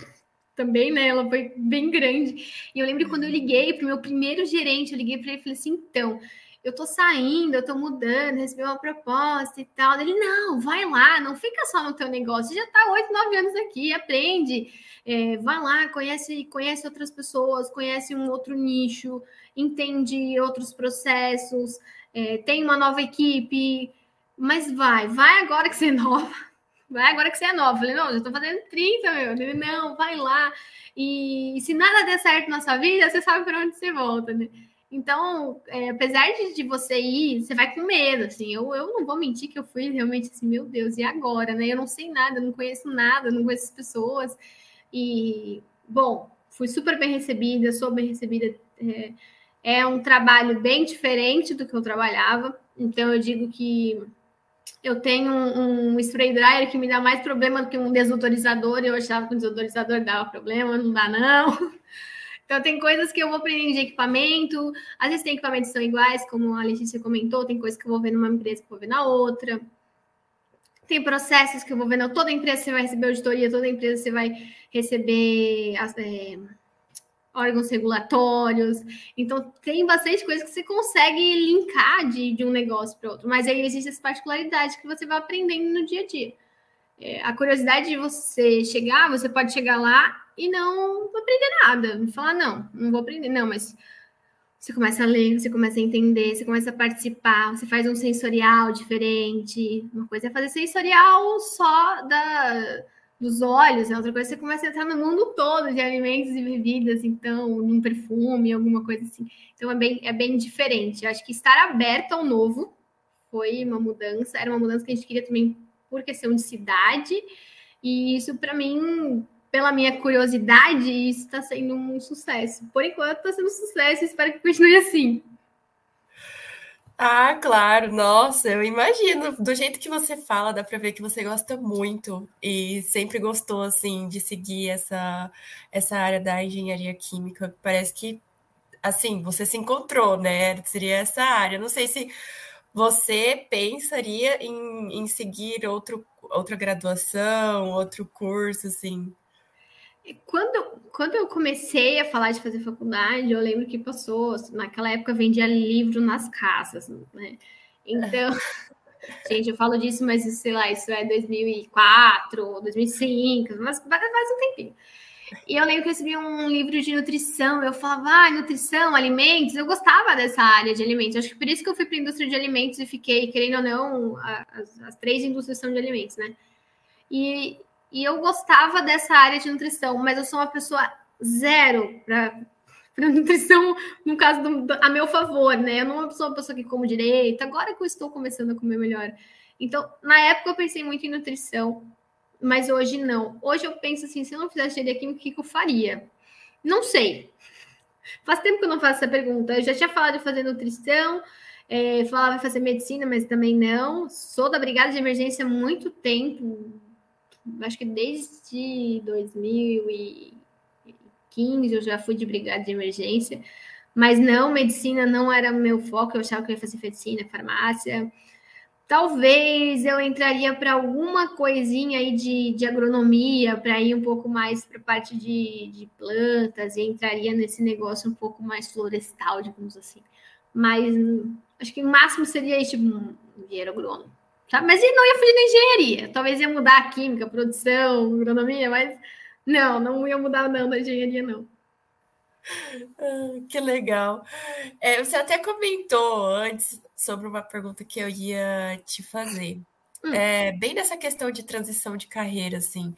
também, né? Ela foi bem grande. E eu lembro quando eu liguei para o meu primeiro gerente, eu liguei para ele e falei assim: então, eu tô saindo, eu tô mudando, recebi uma proposta e tal. Ele, não, vai lá, não fica só no teu negócio, já tá oito, nove anos aqui, aprende, é, vai lá, conhece, conhece outras pessoas, conhece um outro nicho, entende outros processos, é, tem uma nova equipe, mas vai, vai agora que você é nova vai agora que você é nova. Eu falei, não, já tô fazendo 30, meu. Ele, não, vai lá. E, e se nada der certo na sua vida, você sabe para onde você volta, né? Então, é, apesar de, de, você ir, você vai com medo, assim. Eu, eu não vou mentir que eu fui realmente assim, meu Deus, e agora, né? Eu não sei nada, eu não conheço nada, não conheço as pessoas. E, bom, fui super bem recebida, sou bem recebida. É, é um trabalho bem diferente do que eu trabalhava. Então, eu digo que eu tenho um, um spray dryer que me dá mais problema do que um desodorizador. Eu achava que o desodorizador dava problema, não dá, não. Então, tem coisas que eu vou aprendendo de equipamento. Às vezes, tem equipamentos que são iguais, como a Letícia comentou, tem coisas que eu vou ver numa empresa que eu vou ver na outra. Tem processos que eu vou ver na toda empresa você vai receber auditoria, toda empresa você vai receber é, órgãos regulatórios. Então, tem bastante coisa que você consegue linkar de, de um negócio para outro. Mas aí existe essa particularidade que você vai aprendendo no dia a dia. É, a curiosidade de você chegar, você pode chegar lá e não aprender nada. Não falar, não, não vou aprender, não, mas você começa a ler, você começa a entender, você começa a participar, você faz um sensorial diferente. Uma coisa é fazer sensorial só da, dos olhos, a outra coisa é você começa a entrar no mundo todo de alimentos e bebidas, então, num perfume, alguma coisa assim. Então é bem, é bem diferente. Eu acho que estar aberto ao novo foi uma mudança, era uma mudança que a gente queria também por questão de cidade, e isso para mim pela minha curiosidade, isso está sendo um sucesso. Por enquanto está sendo um sucesso, espero que continue assim. Ah, claro, nossa, eu imagino. Do jeito que você fala, dá para ver que você gosta muito e sempre gostou assim de seguir essa essa área da engenharia química. Parece que assim, você se encontrou, né? Seria essa área. Não sei se você pensaria em, em seguir outro, outra graduação, outro curso, assim. Quando, quando eu comecei a falar de fazer faculdade, eu lembro que passou, naquela época vendia livro nas casas, né? Então, gente, eu falo disso, mas sei lá, isso é 2004, 2005, mas faz um tempinho. E eu lembro que eu recebi um livro de nutrição, eu falava, ah, nutrição, alimentos, eu gostava dessa área de alimentos, acho que por isso que eu fui para a indústria de alimentos e fiquei, querendo ou não, as, as três indústrias são de alimentos, né? E, e eu gostava dessa área de nutrição, mas eu sou uma pessoa zero para nutrição, no caso, do, do, a meu favor, né? Eu não sou uma pessoa que como direito, agora que eu estou começando a comer melhor. Então, na época eu pensei muito em nutrição, mas hoje não. Hoje eu penso assim, se eu não fizesse engenharia química, o que, eu faria? Não sei. Faz tempo que eu não faço essa pergunta. Eu já tinha falado de fazer nutrição, é, falava de fazer medicina, mas também não. Sou da Brigada de Emergência há muito tempo, acho que desde 2015 eu já fui de brigada de emergência, mas não, medicina não era meu foco, eu achava que eu ia fazer medicina, farmácia. Talvez eu entraria para alguma coisinha aí de, de agronomia, para ir um pouco mais para a parte de, de plantas, e entraria nesse negócio um pouco mais florestal, digamos assim. Mas acho que o máximo seria tipo um engenheiro agrônomo. Tá? Mas ele não ia fugir da engenharia. Talvez ia mudar a química, a produção, a agronomia, mas não, não ia mudar não da engenharia, não. Ah, que legal. É, você até comentou antes sobre uma pergunta que eu ia te fazer. Hum. É, bem nessa questão de transição de carreira, assim.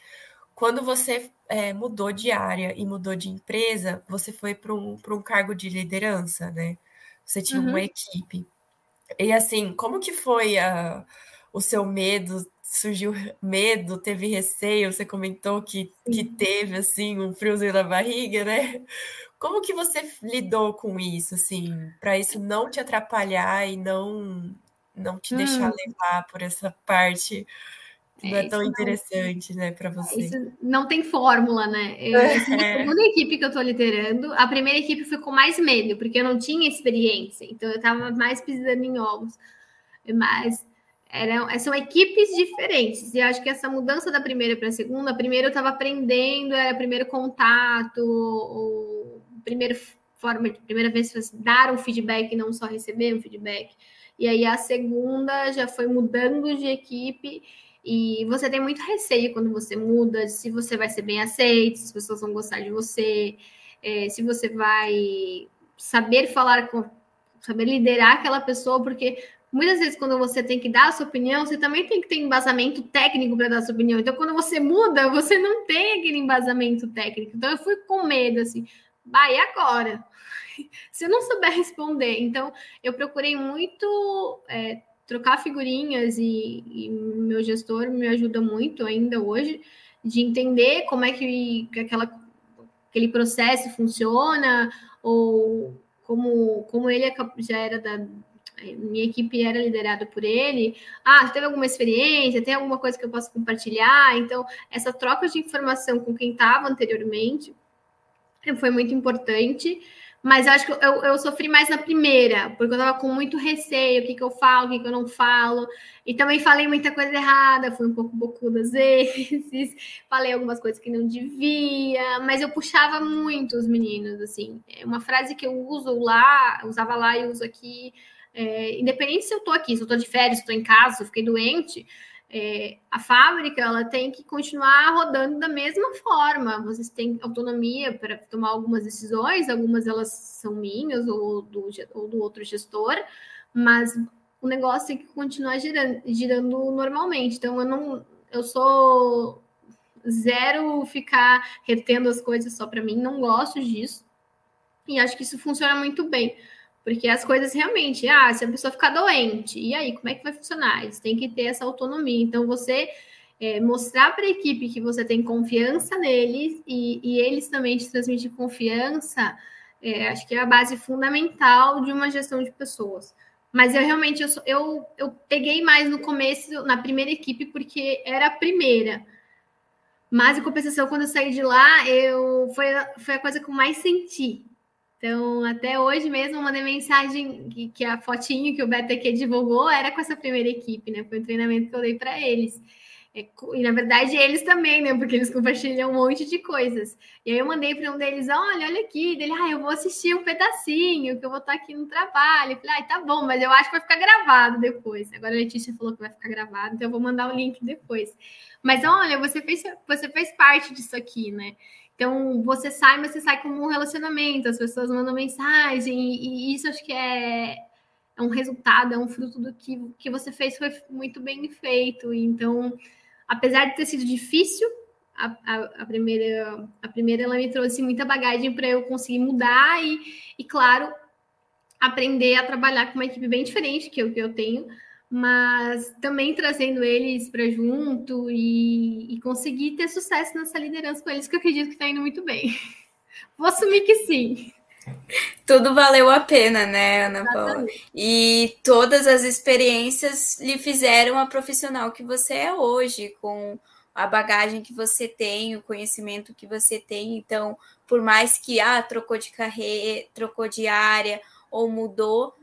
Quando você é, mudou de área e mudou de empresa, você foi para um, um cargo de liderança, né? Você tinha uhum. uma equipe. E assim, como que foi a, o seu medo, surgiu medo, teve receio, você comentou que, que teve, assim, um friozinho na barriga, né? Como que você lidou com isso, assim, para isso não te atrapalhar e não, não te hum. deixar levar por essa parte que não é, é tão interessante, não, né, para você? Isso não tem fórmula, né? Eu, é. a segunda equipe que eu estou liderando, a primeira equipe foi com mais medo, porque eu não tinha experiência, então eu estava mais pisando em ovos. Mas eram, são equipes diferentes. E acho que essa mudança da primeira para a segunda, a primeira eu estava aprendendo, era primeiro contato, o primeiro forma, primeira vez dar um feedback, não só receber um feedback. E aí a segunda já foi mudando de equipe. E você tem muito receio quando você muda, se você vai ser bem aceito, se as pessoas vão gostar de você, é, se você vai saber falar com, saber liderar aquela pessoa, porque muitas vezes quando você tem que dar a sua opinião, você também tem que ter embasamento técnico para dar a sua opinião. Então, quando você muda, você não tem aquele embasamento técnico. Então, eu fui com medo, assim. E agora? Se eu não souber responder. Então, eu procurei muito é, trocar figurinhas e, e, meu gestor me ajuda muito ainda hoje de entender como é que, que aquela, aquele processo funciona ou como, como ele é já era da minha equipe era liderada por ele. Ah, teve alguma experiência? Tem alguma coisa que eu possa compartilhar? Então, essa troca de informação com quem estava anteriormente foi muito importante. Mas eu acho que eu, eu sofri mais na primeira, porque eu tava com muito receio, o que, que eu falo, o que, que eu não falo. E também falei muita coisa errada, fui um pouco bocuda às vezes, falei algumas coisas que não devia, mas eu puxava muito os meninos, assim. É uma frase que eu uso lá, usava lá e uso aqui, é, independente se eu tô aqui, se eu tô de férias, se tô em casa, se eu fiquei doente, é, a fábrica ela tem que continuar rodando da mesma forma. Vocês têm autonomia para tomar algumas decisões, algumas elas são minhas ou do, ou do outro gestor, mas o negócio tem que continuar girando, girando normalmente. Então eu não, eu sou zero ficar retendo as coisas só para mim, não gosto disso. E acho que isso funciona muito bem. Porque as coisas realmente, ah, se a pessoa ficar doente, e aí, como é que vai funcionar? Eles têm que ter essa autonomia. Então, você é, mostrar para a equipe que você tem confiança neles e, e eles também te transmitir confiança, é, acho que é a base fundamental de uma gestão de pessoas. Mas eu realmente, eu, eu, eu peguei mais no começo, na primeira equipe, porque era a primeira. Mas, em compensação, quando eu saí de lá, eu foi, foi a coisa que eu mais senti. Então, até hoje mesmo, eu mandei mensagem que, que a fotinho que o BTQ divulgou era com essa primeira equipe, né? Foi um treinamento que eu dei para eles. É, e na verdade eles também, né? Porque eles compartilham um monte de coisas. E aí eu mandei para um deles: olha, olha aqui. Dele, ah, eu vou assistir um pedacinho, que eu vou estar aqui no trabalho. Eu falei, ah, tá bom, mas eu acho que vai ficar gravado depois. Agora a Letícia falou que vai ficar gravado, então eu vou mandar o link depois. Mas olha, você fez, você fez parte disso aqui, né? Então, você sai, mas você sai como um relacionamento, as pessoas mandam mensagem, e, isso acho que é, é um resultado, é um fruto do que, que você fez, foi muito bem feito. Então, apesar de ter sido difícil, a, a, a primeira, a primeira ela me trouxe muita bagagem para eu conseguir mudar e, e, claro, aprender a trabalhar com uma equipe bem diferente que o que eu tenho, mas também trazendo eles para junto e, e, conseguir ter sucesso nessa liderança com eles, que eu acredito que está indo muito bem. Vou assumir que sim. Tudo valeu a pena, né, Ana Paula? E todas as experiências lhe fizeram a profissional que você é hoje, com a bagagem que você tem, o conhecimento que você tem. Então, por mais que ah, trocou de carreira, trocou de área ou mudou,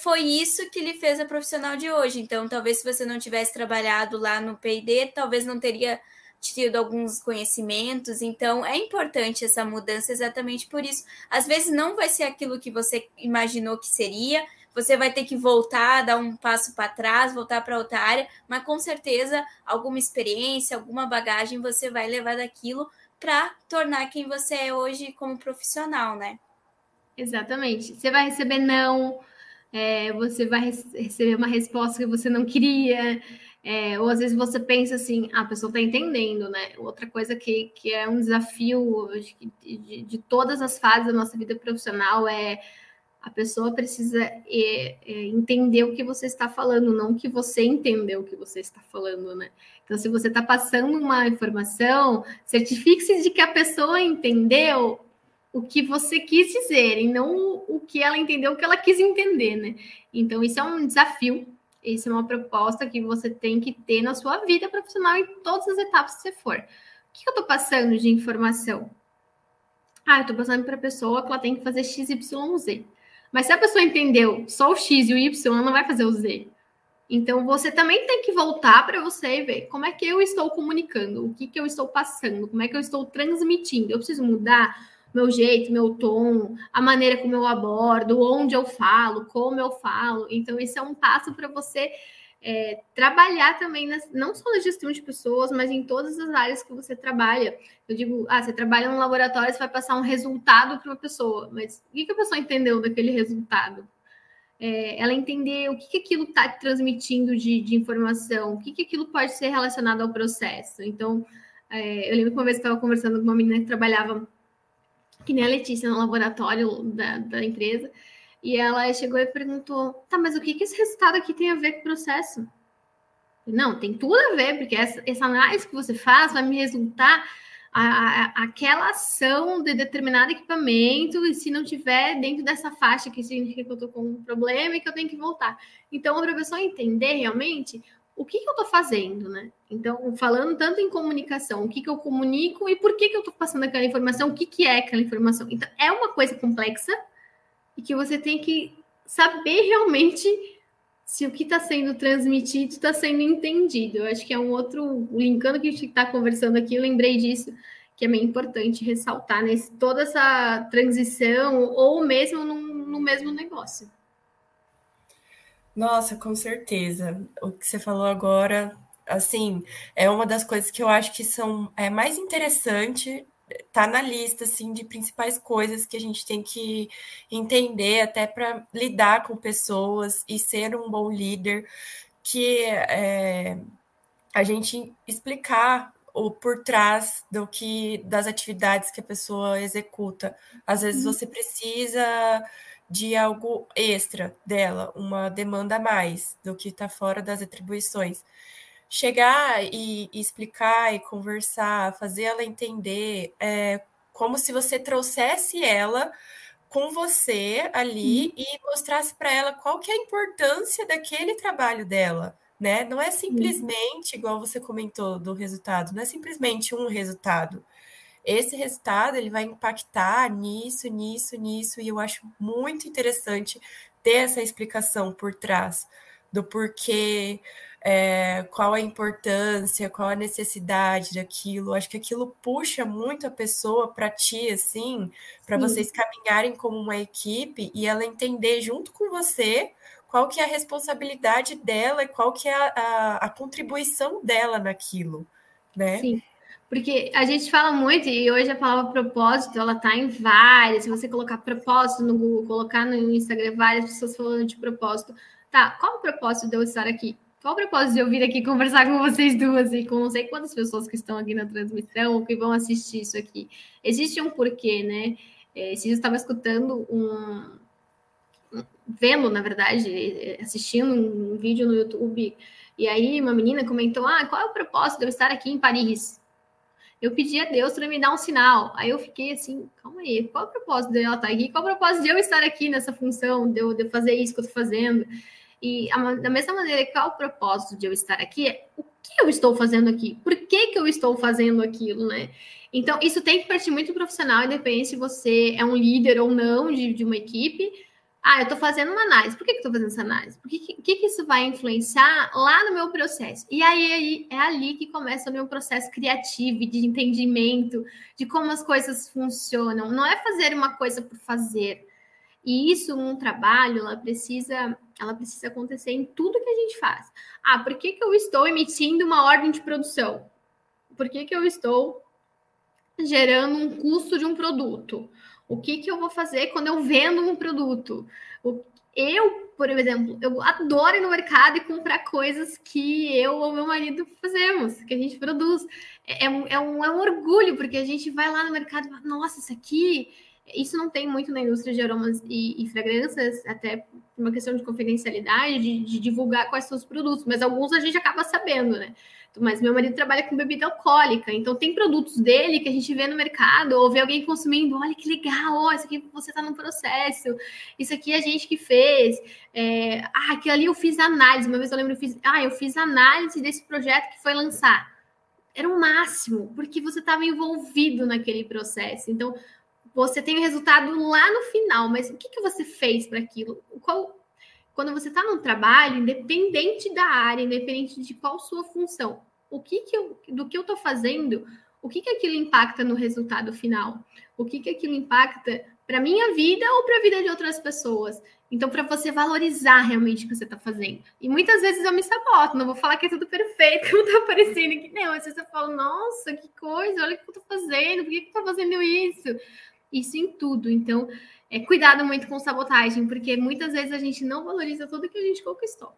foi isso que lhe fez a profissional de hoje. Então, talvez se você não tivesse trabalhado lá no P&D, talvez não teria tido alguns conhecimentos. Então, é importante essa mudança exatamente por isso. Às vezes não vai ser aquilo que você imaginou que seria. Você vai ter que voltar, dar um passo para trás, voltar para outra área, mas com certeza alguma experiência, alguma bagagem você vai levar daquilo para tornar quem você é hoje como profissional, né? Exatamente. Você vai receber não, é, você vai receber uma resposta que você não queria, é, ou às vezes você pensa assim, ah, a pessoa está entendendo, né? Outra coisa que, que é um desafio de, de, todas as fases da nossa vida profissional é a pessoa precisa é, entender o que você está falando, não que você entendeu o que você está falando, né? Então, se você está passando uma informação, certifique-se de que a pessoa entendeu o que você quis dizer e não o que ela entendeu, o que ela quis entender, né? Então, isso é um desafio, isso é uma proposta que você tem que ter na sua vida profissional em todas as etapas que você for. O que eu estou passando de informação? Ah, eu estou passando para a pessoa que ela tem que fazer X, Y, Z. Mas se a pessoa entendeu só o X e o Y, ela não vai fazer o Z. Então, você também tem que voltar para você e ver como é que eu estou comunicando, o que, que eu estou passando, como é que eu estou transmitindo. Eu preciso mudar meu jeito, meu tom, a maneira como eu abordo, onde eu falo, como eu falo. Então, isso é um passo para você é, trabalhar também, nas, não só na gestão de pessoas, mas em todas as áreas que você trabalha. Eu digo, ah, você trabalha no laboratório, você vai passar um resultado para uma pessoa, mas o que, que a pessoa entendeu daquele resultado? É, ela entender o que, que aquilo está transmitindo de, de, informação, o que, que aquilo pode ser relacionado ao processo. Então, é, eu lembro que uma vez eu estava conversando com uma menina que trabalhava que nem a Letícia no laboratório da, da empresa, e ela chegou e perguntou: tá, mas o que, que esse resultado aqui tem a ver com o processo? Não, tem tudo a ver, porque essa, essa análise que você faz vai me resultar a, a, aquela ação de determinado equipamento, e se não tiver dentro dessa faixa, que significa que eu estou com um problema e que eu tenho que voltar. Então, para a pessoa entender realmente o que, que eu estou fazendo, né? Então, falando tanto em comunicação, o que, que eu comunico e por que, que eu estou passando aquela informação, o que, que é aquela informação. Então, é uma coisa complexa e que você tem que saber realmente se o que está sendo transmitido está sendo entendido. Eu acho que é um outro, linkando que a gente está conversando aqui, eu lembrei disso, que é bem importante ressaltar nesse, toda essa transição, ou mesmo no mesmo negócio. Nossa, com certeza. O que você falou agora, assim, é uma das coisas que eu acho que são é mais interessante tá na lista assim de principais coisas que a gente tem que entender até para lidar com pessoas e ser um bom líder que é, a gente explicar o por trás do que das atividades que a pessoa executa. Às vezes uhum. você precisa de algo extra dela, uma demanda a mais do que está fora das atribuições chegar e, e, explicar e conversar, fazer ela entender, é, como se você trouxesse ela com você ali uhum. e mostrasse para ela qual que é a importância daquele trabalho dela, né? Não é simplesmente, uhum. igual você comentou do resultado, não é simplesmente um resultado. Esse resultado ele vai impactar nisso, nisso, nisso, e eu acho muito interessante ter essa explicação por trás do porquê é, qual a importância, qual a necessidade daquilo. Acho que aquilo puxa muito a pessoa para ti, assim, para vocês caminharem como uma equipe e ela entender junto com você qual que é a responsabilidade dela e qual que é a, a, a contribuição dela naquilo, né? Sim. Porque a gente fala muito, e hoje a palavra propósito, ela tá em várias. Se você colocar propósito no Google, colocar no Instagram, várias pessoas falando de propósito. Tá, qual o propósito de eu estar aqui? Qual o propósito de eu vir aqui conversar com vocês duas e com não sei quantas pessoas que estão aqui na transmissão ou que vão assistir isso aqui? Existe um porquê, né? É, esses eu estava escutando um. Vendo, na verdade, assistindo um vídeo no YouTube, e aí uma menina comentou: Ah, qual é o propósito de eu estar aqui em Paris? Eu pedi a Deus para me dar um sinal. Aí eu fiquei assim, calma aí, qual o propósito de ela estar aqui? Qual o propósito de eu estar aqui nessa função, de eu, de eu fazer isso que eu estou fazendo? E a, da mesma maneira, qual o propósito de eu estar aqui? É o que eu estou fazendo aqui? Por que, que eu estou fazendo aquilo, né? Então, isso tem que partir muito do profissional, independente se você é um líder ou não de, de uma equipe. Ah, eu estou fazendo uma análise. Por que, eu estou fazendo essa análise? Por que, que, que, isso vai influenciar lá no meu processo? E aí, aí é ali que começa o meu processo criativo, de entendimento, de como as coisas funcionam. Não é fazer uma coisa por fazer. E isso, um trabalho, ela precisa ela precisa acontecer em tudo que a gente faz. Ah, por que, que eu estou emitindo uma ordem de produção? Por que, que eu estou gerando um custo de um produto? O que, que eu vou fazer quando eu vendo um produto? O, eu, por exemplo, eu adoro ir no mercado e comprar coisas que eu ou meu marido fazemos, que a gente produz. É, é, um, é um, é um orgulho, porque a gente vai lá no mercado e fala, nossa, isso aqui isso não tem muito na indústria de aromas e, e fragrâncias, até por uma questão de confidencialidade, de, de, divulgar quais são os produtos, mas alguns a gente acaba sabendo, né? Mas meu marido trabalha com bebida alcoólica, então tem produtos dele que a gente vê no mercado, ou vê alguém consumindo, olha que legal, ó, isso aqui você está no processo, isso aqui é a gente que fez, é, ah, aquilo ali eu fiz análise, uma vez eu lembro, eu fiz, ah, eu fiz análise desse projeto que foi lançar. Era o máximo, porque você estava envolvido naquele processo. Então, você tem o resultado lá no final, mas o que, que você fez para aquilo? Qual, quando você está no trabalho, independente da área, independente de qual sua função, o que, que eu, do que eu estou fazendo, o que, que aquilo impacta no resultado final? O que, que aquilo impacta para minha vida ou para a vida de outras pessoas? Então, para você valorizar realmente o que você está fazendo. E muitas vezes eu me saboto, não vou falar que é tudo perfeito, como está aparecendo aqui. Não, às vezes eu falo, nossa, que coisa, olha o que eu estou fazendo, por que eu estou fazendo isso? Isso em tudo. Então, é, cuidado muito com sabotagem, porque muitas vezes a gente não valoriza tudo que a gente conquistou.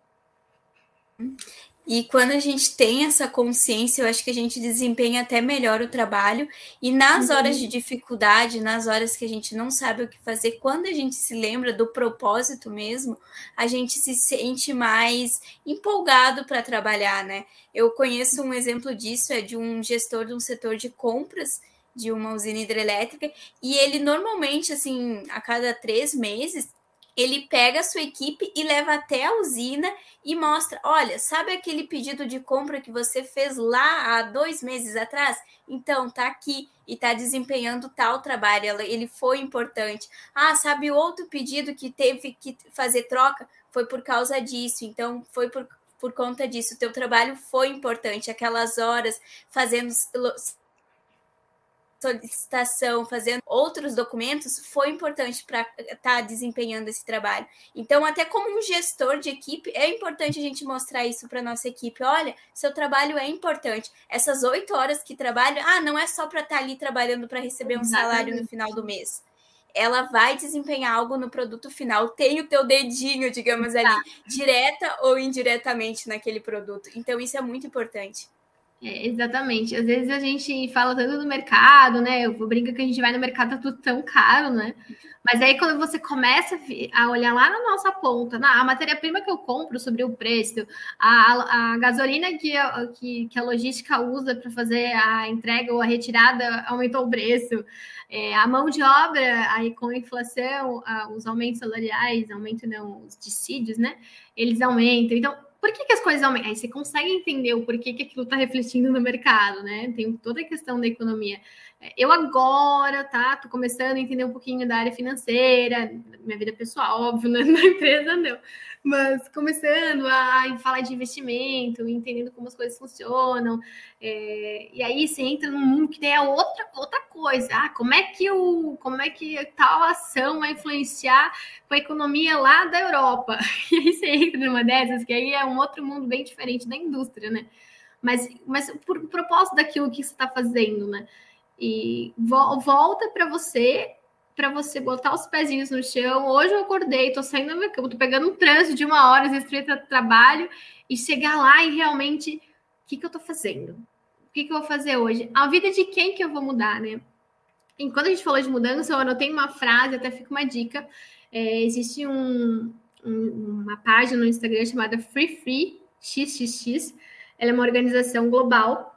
E quando a gente tem essa consciência, eu acho que a gente desempenha até melhor o trabalho. E nas uhum. horas de dificuldade, nas horas que a gente não sabe o que fazer, quando a gente se lembra do propósito mesmo, a gente se sente mais empolgado para trabalhar, né? Eu conheço um exemplo disso, é de um gestor de um setor de compras de uma usina hidrelétrica, e ele normalmente, assim, a cada três meses, ele pega a sua equipe e leva até a usina e mostra: olha, sabe aquele pedido de compra que você fez lá há dois meses atrás? Então, tá aqui e tá desempenhando tal trabalho, ele foi importante. Ah, sabe outro pedido que teve que fazer troca? Foi por causa disso, então foi por, por conta disso. O teu trabalho foi importante, aquelas horas fazendo solicitação, fazendo outros documentos, foi importante para estar tá desempenhando esse trabalho. Então, até como um gestor de equipe, é importante a gente mostrar isso para nossa equipe. Olha, seu trabalho é importante. Essas oito horas que trabalho, ah, não é só para estar tá ali trabalhando para receber um salário no final do mês. Ela vai desempenhar algo no produto final, tem o teu dedinho, digamos ali, tá. direta ou indiretamente naquele produto. Então, isso é muito importante. É, exatamente. Às vezes a gente fala tanto do mercado, né? Eu brinco que a gente vai no mercado, tá tudo tão caro, né? Mas aí quando você começa a olhar lá na nossa ponta, na, a matéria-prima que eu compro sobre o preço, a, a gasolina que a, que, que a logística usa para fazer a entrega ou a retirada aumentou o preço, é, a mão de obra, aí com a inflação, os aumentos salariais, aumento não, os dissídios, né? Eles aumentam. Então, por que, que as coisas aumentam? Aí você consegue entender o porquê que aquilo está refletindo no mercado, né? Tem toda a questão da economia. Eu agora, tá? Tô começando a entender um pouquinho da área financeira, minha vida pessoal, óbvio, né? na empresa não. Mas começando a falar de investimento, entendendo como as coisas funcionam. É, e aí você entra num mundo que tem outra, outra coisa. Ah, como é que o, como é que tal ação vai influenciar com a economia lá da Europa? E aí você entra numa dessas, que aí é um outro mundo bem diferente da indústria, né? Mas, mas por propósito daquilo que você está fazendo, né? E vo volta para você, para você botar os pezinhos no chão. Hoje eu acordei, tô saindo da minha cama, tô pegando um trânsito de uma hora, às vezes trabalho, e chegar lá e realmente, o que, que eu tô fazendo? O que, que eu vou fazer hoje? A vida de quem que eu vou mudar, né? E quando a gente falou de mudança, eu anotei uma frase, até fica uma dica. É, existe um, um, uma página no Instagram chamada Free Free XXX. Ela é uma organização global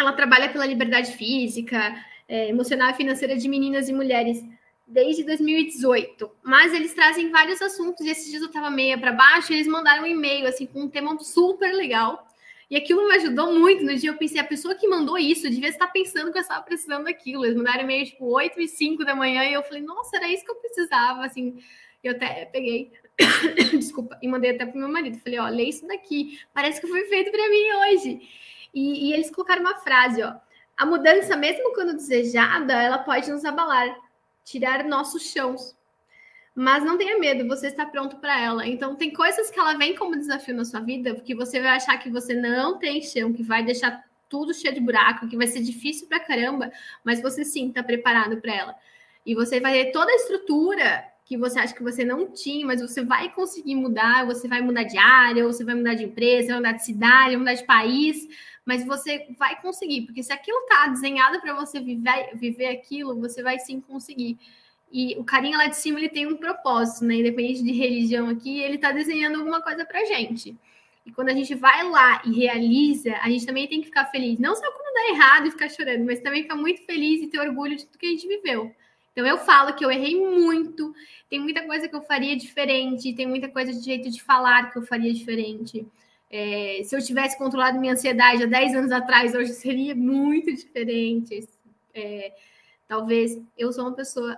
ela trabalha pela liberdade física, é, emocional e financeira de meninas e mulheres desde 2018. Mas eles trazem vários assuntos e esses dias eu estava meia para baixo e eles mandaram um e-mail assim com um tema super legal. E aquilo me ajudou muito. No dia eu pensei, a pessoa que mandou isso devia estar pensando que eu estava precisando daquilo. Eles mandaram e-mail tipo 8 e 5 da manhã e eu falei, nossa, era isso que eu precisava. Assim, eu até peguei, desculpa, e mandei até pro meu marido. Falei, ó, lê isso daqui. Parece que foi feito para mim hoje. E, e eles colocaram uma frase, ó. A mudança, mesmo quando desejada, ela pode nos abalar, tirar nossos chãos. Mas não tenha medo, você está pronto para ela. Então, tem coisas que ela vem como desafio na sua vida, porque você vai achar que você não tem chão, que vai deixar tudo cheio de buraco, que vai ser difícil para caramba, mas você sim está preparado para ela. E você vai ter toda a estrutura que você acha que você não tinha, mas você vai conseguir mudar, você vai mudar de área, você vai mudar de empresa, vai mudar de cidade, vai mudar de país, mas você vai conseguir, porque se aquilo tá desenhado para você viver, viver aquilo, você vai sim conseguir. E o carinha lá de cima ele tem um propósito, né? Independente de religião aqui, ele tá desenhando alguma coisa pra gente. E quando a gente vai lá e realiza, a gente também tem que ficar feliz. Não só quando dá errado e ficar chorando, mas também ficar muito feliz e ter orgulho de tudo que a gente viveu. Então eu falo que eu errei muito, tem muita coisa que eu faria diferente, tem muita coisa de jeito de falar que eu faria diferente. É, se eu tivesse controlado minha ansiedade há 10 anos atrás, hoje seria muito diferente. É, talvez eu sou uma pessoa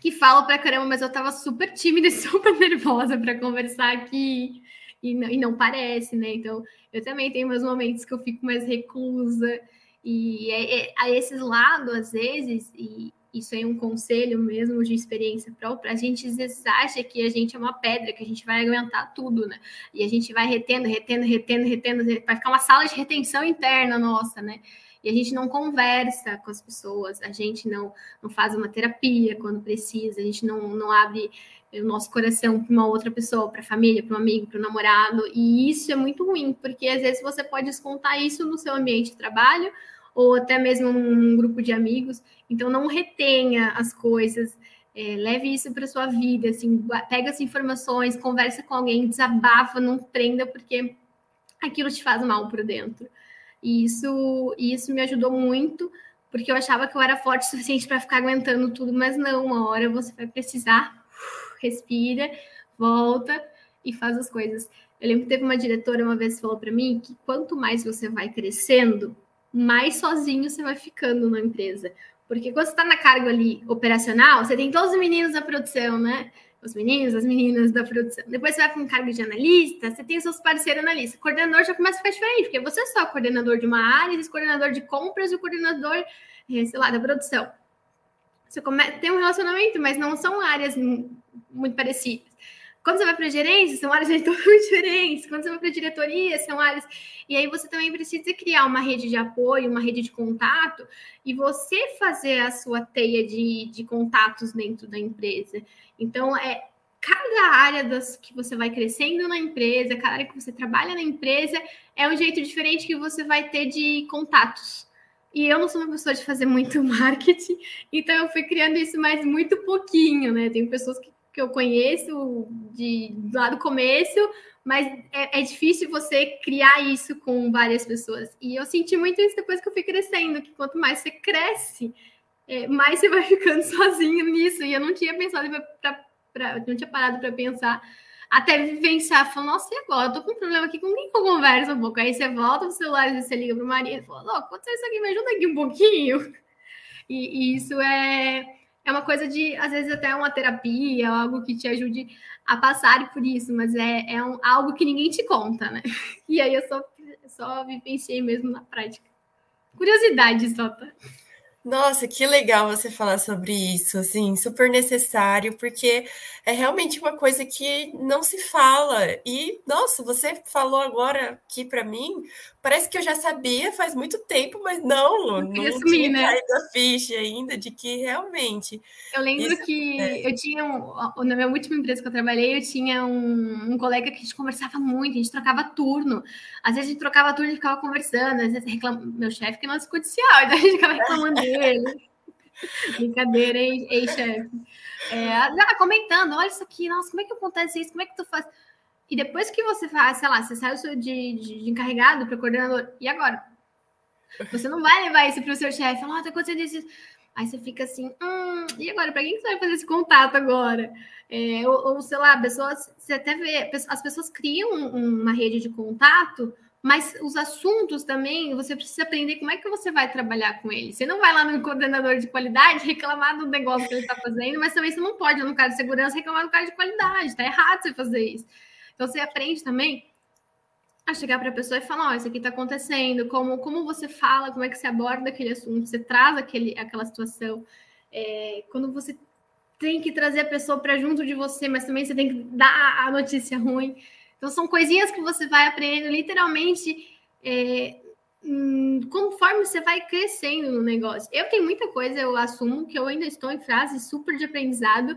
que fala pra caramba, mas eu tava super tímida e super nervosa para conversar aqui. E não, e não, parece, né? Então, eu também tenho meus momentos que eu fico mais reclusa. E é, é, a esses lados, às vezes, e, isso é um conselho mesmo de experiência própria, a gente às vezes acha que a gente é uma pedra, que a gente vai aguentar tudo, né? E a gente vai retendo, retendo, retendo, retendo, vai ficar uma sala de retenção interna nossa, né? e a gente não conversa com as pessoas, a gente não, não faz uma terapia quando precisa, a gente não, não abre o nosso coração para uma outra pessoa, para a família, para um amigo, para o namorado, e isso é muito ruim, porque às vezes você pode descontar isso no seu ambiente de trabalho ou até mesmo num grupo de amigos, então não retenha as coisas, é, leve isso para sua vida, assim, pega as informações, conversa com alguém, desabafa, não prenda, porque aquilo te faz mal por dentro. E isso, isso me ajudou muito, porque eu achava que eu era forte o suficiente para ficar aguentando tudo, mas não, uma hora você vai precisar, respira, volta e faz as coisas. Eu lembro que teve uma diretora uma vez que falou para mim que quanto mais você vai crescendo, mais sozinho você vai ficando na empresa. Porque quando você está na carga ali operacional, você tem todos os meninos da produção, né? os meninos, as meninas da produção. Depois você vai para um cargo de analista, você tem os seus parceiros analistas. Coordenador já começa a ficar diferente, porque você é só coordenador de uma área, esse coordenador de compras e o coordenador, eh, sei lá, da produção. Você tem um relacionamento, mas não são áreas muito parecidas. Quando você vai para gerência, são áreas totalmente diferentes. Quando você vai para diretoria, são áreas. E aí você também precisa criar uma rede de apoio, uma rede de contato, e você fazer a sua teia de, de contatos dentro da empresa. Então, é cada área das que você vai crescendo na empresa, cada área que você trabalha na empresa, é um jeito diferente que você vai ter de contatos. E eu não sou uma pessoa de fazer muito marketing, então eu fui criando isso mais muito pouquinho, né? Tem pessoas que, que eu conheço de, lá do começo, mas é, é, difícil você criar isso com várias pessoas. E eu senti muito isso depois que eu fui crescendo, que quanto mais você cresce, é, mais você vai ficando sozinho nisso. E eu não tinha pensado pra, pra, não tinha parado para pensar até vivenciar, falando, nossa, e agora? Eu tô com um problema aqui, com quem que eu converso um pouco? Aí você volta pro celular e você liga pro marido fala, aconteceu isso aqui, me ajuda aqui um pouquinho. E, e, isso é, é uma coisa de, às vezes, até uma terapia, algo que te ajude a passar por isso, mas é, é um, algo que ninguém te conta, né? E aí eu só, só vivenciei mesmo na prática. Curiosidade só, tá? Nossa, que legal você falar sobre isso, assim, super necessário, porque é realmente uma coisa que não se fala. E, nossa, você falou agora aqui para mim, parece que eu já sabia faz muito tempo, mas não, não, não tinha né? caído a ficha ainda de que realmente. Eu lembro isso, que é. eu tinha, um, na minha última empresa que eu trabalhei, eu tinha um, um, colega que a gente conversava muito, a gente trocava turno. Às vezes a gente trocava turno e ficava conversando, às vezes reclam... meu chefe que não é judicial, então a gente ficava reclamando dele. Brincadeira, hein, ei, chefe. É, ah, comentando, olha isso aqui, nossa, como é que acontece isso? Como é que tu faz? E depois que você faz, sei lá, você saiu de, de, de encarregado para coordenador, e agora? Você não vai levar isso para o seu chefe, falar, oh, tá acontecendo isso. Aí você fica assim, hum, e agora, para quem que você vai fazer esse contato agora? É, ou, ou, sei lá, pessoas, você até vê, as pessoas criam uma rede de contato mas os assuntos também, você precisa aprender como é que você vai trabalhar com ele. Você não vai lá no coordenador de qualidade reclamar do negócio que ele está fazendo, mas também você não pode, no cara de segurança, reclamar do cara de qualidade. Está errado você fazer isso. Então, você aprende também a chegar para a pessoa e falar: Ó, oh, isso aqui está acontecendo, como, como você fala, como é que você aborda aquele assunto, você traz aquele, aquela situação. É, quando você tem que trazer a pessoa para junto de você, mas também você tem que dar a notícia ruim. Então, são coisinhas que você vai aprendendo literalmente é, hum, conforme você vai crescendo no negócio. Eu tenho muita coisa, eu assumo que eu ainda estou em fase super de aprendizado,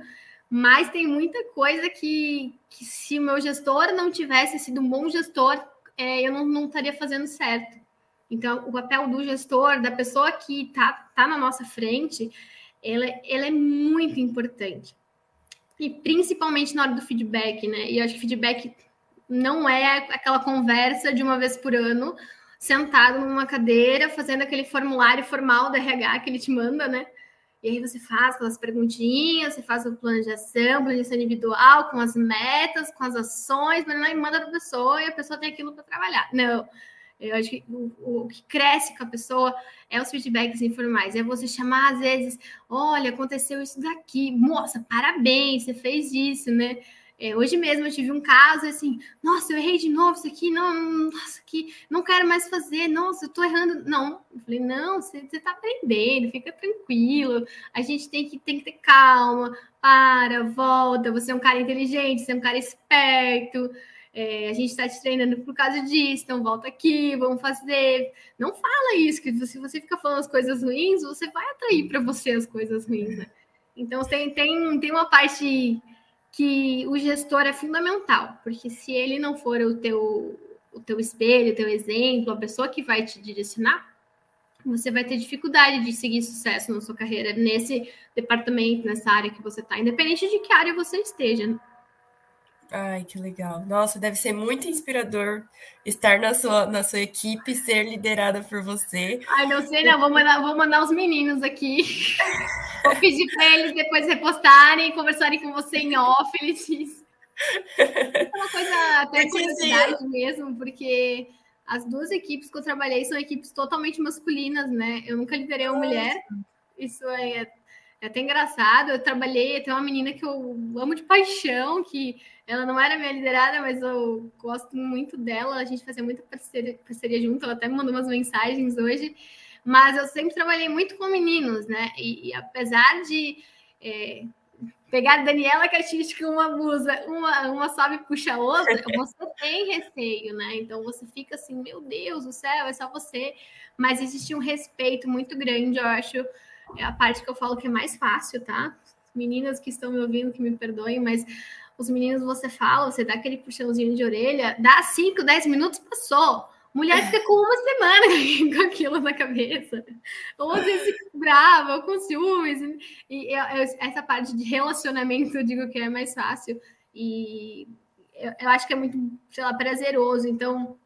mas tem muita coisa que, que se o meu gestor não tivesse sido um bom gestor, é, eu não, não estaria fazendo certo. Então, o papel do gestor, da pessoa que está tá na nossa frente, ela é muito importante. E principalmente na hora do feedback, né? E eu acho que feedback não é aquela conversa de uma vez por ano, sentado numa cadeira, fazendo aquele formulário formal da RH que ele te manda, né? E aí você faz aquelas perguntinhas, você faz o plano de ação, plano de ação individual, com as metas, com as ações, mas não manda para a pessoa e a pessoa tem aquilo para trabalhar. Não. Eu acho que o, o, que cresce com a pessoa é os feedbacks informais. É você chamar, às vezes, olha, aconteceu isso daqui. Moça, parabéns, você fez isso, né? É, hoje mesmo eu tive um caso assim, nossa, eu errei de novo isso aqui, não, nossa, aqui, não quero mais fazer, nossa, eu tô errando. Não, eu falei, não, você, você tá aprendendo, fica tranquilo, a gente tem que, tem que ter calma, para, volta, você é um cara inteligente, você é um cara esperto. é, a gente está te treinando por causa disso, então volta aqui, vamos fazer. Não fala isso, que se você fica falando as coisas ruins, você vai atrair para você as coisas ruins, né? Então tem, tem, tem uma parte que o gestor é fundamental, porque se ele não for o teu, o teu espelho, o teu exemplo, a pessoa que vai te direcionar, você vai ter dificuldade de seguir sucesso na sua carreira nesse departamento, nessa área que você está, independente de que área você esteja. Ai, que legal. Nossa, deve ser muito inspirador estar na sua, na sua equipe, ser liderada por você. Ai, não sei, não. Vou mandar, vou mandar os meninos aqui. Vou pedir para eles depois repostarem, conversarem com você em off, eles É uma coisa até curiosidade mesmo, porque as duas equipes que eu trabalhei são equipes totalmente masculinas, né? Eu nunca liderei uma mulher. Isso é, é até engraçado. Eu trabalhei, tem uma menina que eu amo de paixão, que ela não era minha liderada, mas eu gosto muito dela. A gente fazia muita parceria, parceria junto. Ela até me mandou umas mensagens hoje. Mas eu sempre trabalhei muito com meninos, né? E, e apesar de é, pegar Daniela Caixis com uma blusa, uma, uma sobe e puxa a outra, você tem receio, né? Então você fica assim, meu Deus do céu, é só você. Mas existe um respeito muito grande, eu acho. É a parte que eu falo que é mais fácil, tá? Meninas que estão me ouvindo, que me perdoem, mas os meninos você fala, você dá aquele puxãozinho de orelha, dá 5, 10 minutos, passou. Mulher fica com uma semana com aquilo na cabeça. Ou às vezes fica brava, ou com ciúmes. E eu, eu, essa parte de relacionamento eu digo que é mais fácil. E eu, eu acho que é muito, sei lá, prazeroso. Então,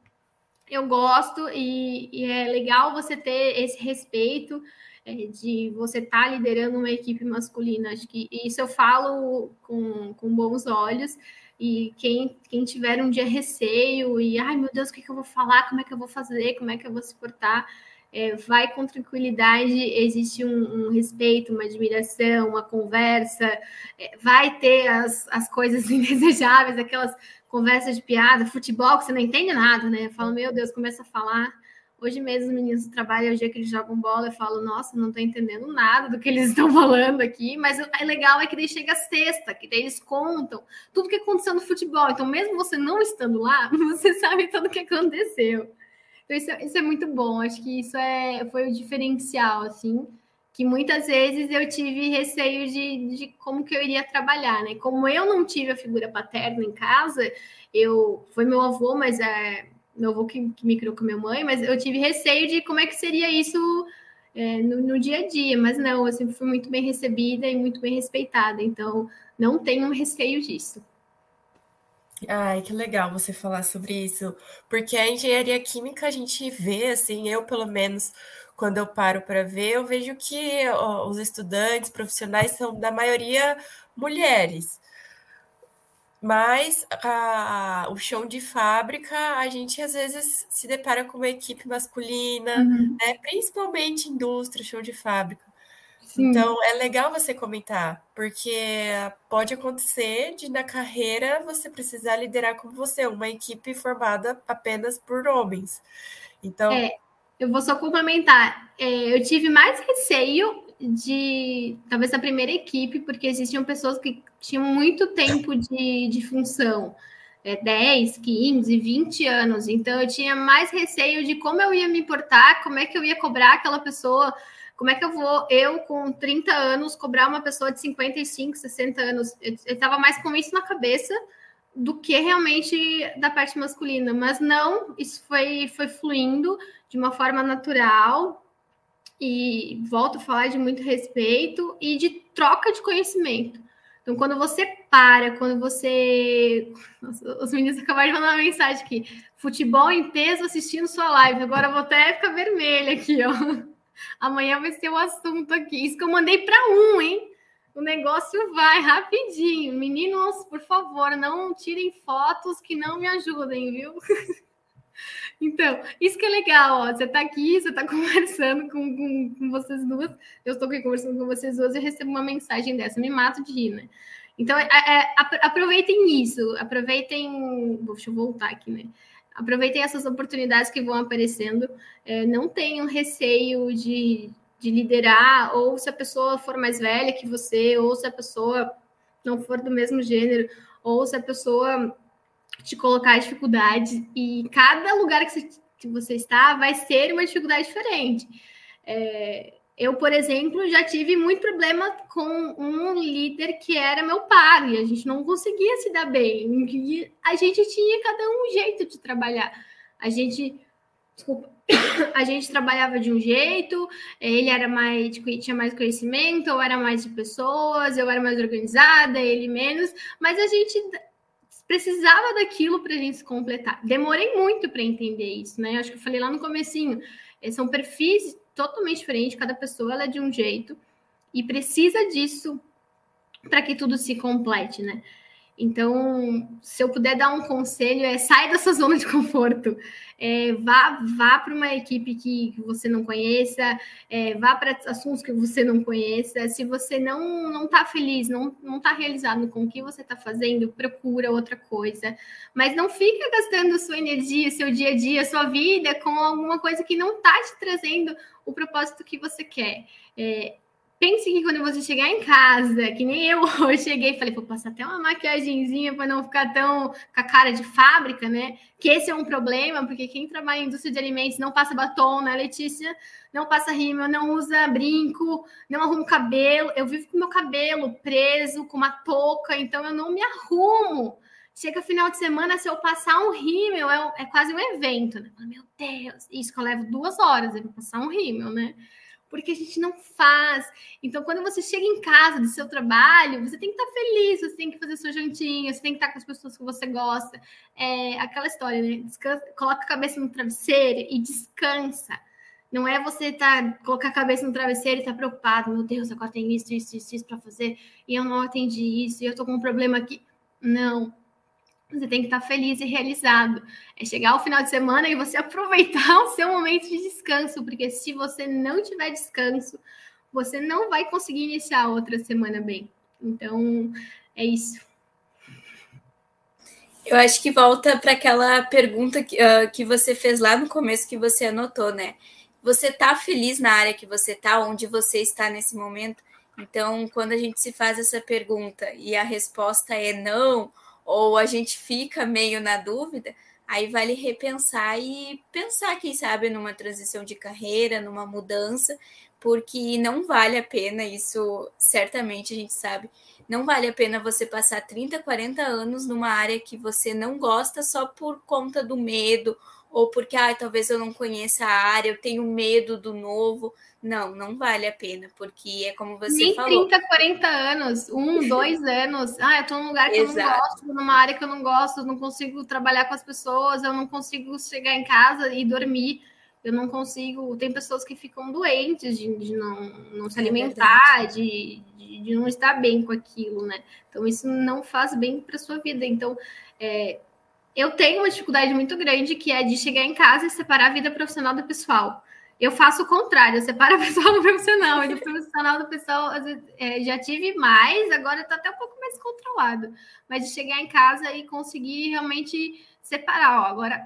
eu gosto e, e é legal você ter esse respeito é, de você estar tá liderando uma equipe masculina. Acho que isso eu falo com, com bons olhos. E quem, quem tiver um dia receio e, ai meu Deus, o que, que eu vou falar? Como é que eu vou fazer? Como é que eu vou se portar? É, vai com tranquilidade, existe um, um, respeito, uma admiração, uma conversa, é, vai ter as, as coisas indesejáveis, aquelas conversas de piada, futebol que você não entende nada, né? Fala, meu Deus, começa a falar Hoje mesmo os meninos trabalham, é o dia que eles jogam bola, eu falo, nossa, não estou entendendo nada do que eles estão falando aqui, mas o legal é que daí chega a sexta, que daí eles contam tudo que aconteceu no futebol. Então, mesmo você não estando lá, você sabe tudo o que aconteceu. Então, isso, é, isso é muito bom. Acho que isso é, foi o diferencial, assim, que muitas vezes eu tive receio de, de como que eu iria trabalhar, né? Como eu não tive a figura paterna em casa, eu foi meu avô, mas é meu avô que, que me criou com minha mãe, mas eu tive receio de como é que seria isso é, no, no, dia a dia, mas não, eu sempre fui muito bem recebida e muito bem respeitada, então não tenho receio disso. Ai, que legal você falar sobre isso, porque a engenharia química a gente vê, assim, eu pelo menos, quando eu paro para ver, eu vejo que ó, os estudantes profissionais são, da maioria, mulheres. Mas a, o chão de fábrica, a gente às vezes se depara com uma equipe masculina, uhum. né? principalmente indústria, chão de fábrica. Sim. Então é legal você comentar, porque pode acontecer de na carreira você precisar liderar como você, uma equipe formada apenas por homens. Então. É, eu vou só complementar. É, eu tive mais receio de talvez a primeira equipe, porque existiam pessoas que tinham muito tempo de, de função. É, 10, 15, 20 anos. Então eu tinha mais receio de como eu ia me importar, como é que eu ia cobrar aquela pessoa, como é que eu vou, eu com 30 anos, cobrar uma pessoa de 55, 60 anos. Eu estava mais com isso na cabeça do que realmente da parte masculina. Mas não, isso foi, foi fluindo de uma forma natural, e volto a falar de muito respeito e de troca de conhecimento. Então, quando você para, quando você. Nossa, os meninos acabaram de mandar uma mensagem aqui. Futebol em peso assistindo sua live. Agora vou até ficar vermelha aqui, ó. Amanhã vai ser o assunto aqui. Isso que eu mandei para um, hein? O negócio vai rapidinho. Meninos, por favor, não tirem fotos que não me ajudem, viu? Então, isso que é legal, ó. Você está aqui, você está conversando com, com, com, vocês duas. Eu estou aqui conversando com vocês duas e recebo uma mensagem dessa. Me mato de rir, né? Então, é, é, aproveitem isso, aproveitem. Deixa eu voltar aqui, né? Aproveitem essas oportunidades que vão aparecendo. É, não tenham receio de, de liderar, ou se a pessoa for mais velha que você, ou se a pessoa não for do mesmo gênero, ou se a pessoa te colocar dificuldades e cada lugar que você, que você está vai ser uma dificuldade diferente. É, eu, por exemplo, já tive muito problema com um líder que era meu par e a gente não conseguia se dar bem. E a gente tinha cada um jeito de trabalhar. A gente, desculpa, a gente trabalhava de um jeito, ele era mais tinha mais conhecimento, eu era mais de pessoas, eu era mais organizada, ele menos, mas a gente precisava daquilo para a gente se completar. Demorei muito para entender isso, né? Acho que eu falei lá no comecinho, eh, são perfis totalmente diferentes, cada pessoa ela é de um jeito e precisa disso para que tudo se complete, né? Então, se eu puder dar um conselho, é sai dessa zona de conforto. É, vá vá para uma equipe que, que, você não conheça, é, vá para assuntos que você não conheça. Se você não não está feliz, não não está realizado com o que você está fazendo, procura outra coisa. Mas não fica gastando sua energia, seu dia a dia, sua vida com alguma coisa que não está te trazendo o propósito que você quer. É, pense que quando você chegar em casa, que nem eu hoje cheguei e falei, vou passar até uma maquiagemzinha para não ficar tão com a cara de fábrica, né? Que esse é um problema, porque quem trabalha em indústria de alimentos não passa batom, né, Letícia? Não passa rímel, não usa brinco, não arruma cabelo. Eu vivo com meu cabelo preso, com uma touca, então eu não me arrumo. Chega final de semana, se eu passar um rímel, é, é quase um evento, né? Meu Deus, isso que eu levo duas horas, eu vou passar um rímel, né? Porque a gente não faz. Então, quando você chega em casa do seu trabalho, você tem que estar feliz, você tem que fazer sua jantinha, você tem que estar com as pessoas que você gosta. É aquela história, né? Descansa, coloca a cabeça no travesseiro e descansa. Não é você tá, colocar a cabeça no travesseiro e estar tá preocupado, meu Deus, agora tem isso, isso, isso, isso para fazer, e eu não atendi isso, e eu tô com um problema aqui. Não, você tem que estar feliz e realizado. É chegar ao final de semana e você aproveitar o seu momento de descanso, porque se você não tiver descanso, você não vai conseguir iniciar outra semana bem. Então, é isso. Eu acho que volta para aquela pergunta que, uh, que você fez lá no começo, que você anotou, né? Você está feliz na área que você está, onde você está nesse momento? Então, quando a gente se faz essa pergunta e a resposta é não, ou a gente fica meio na dúvida, aí vale repensar e pensar, quem sabe, numa transição de carreira, numa mudança, porque não vale a pena, isso certamente a gente sabe, não vale a pena você passar 30, 40 anos numa área que você não gosta só por conta do medo ou porque ah, talvez eu não conheça a área, eu tenho medo do novo. Não, não vale a pena, porque é como você Nem falou. 30, 40 anos, um, dois anos. Ah, eu tô num lugar que Exato. eu não gosto, numa área que eu não gosto, eu não consigo trabalhar com as pessoas, eu não consigo chegar em casa e dormir. Eu não consigo. Tem pessoas que ficam doentes de, de não, não se é alimentar, é de, de, de, não estar bem com aquilo, né? Então, isso não faz bem para sua vida. Então, é, eu tenho uma dificuldade muito grande que é de chegar em casa e separar a vida profissional do pessoal. Eu faço o contrário, eu separo a pessoa do profissional e do profissional do pessoal. É, já tive mais, agora está até um pouco mais controlado. Mas de chegar em casa e conseguir realmente separar. Ó, agora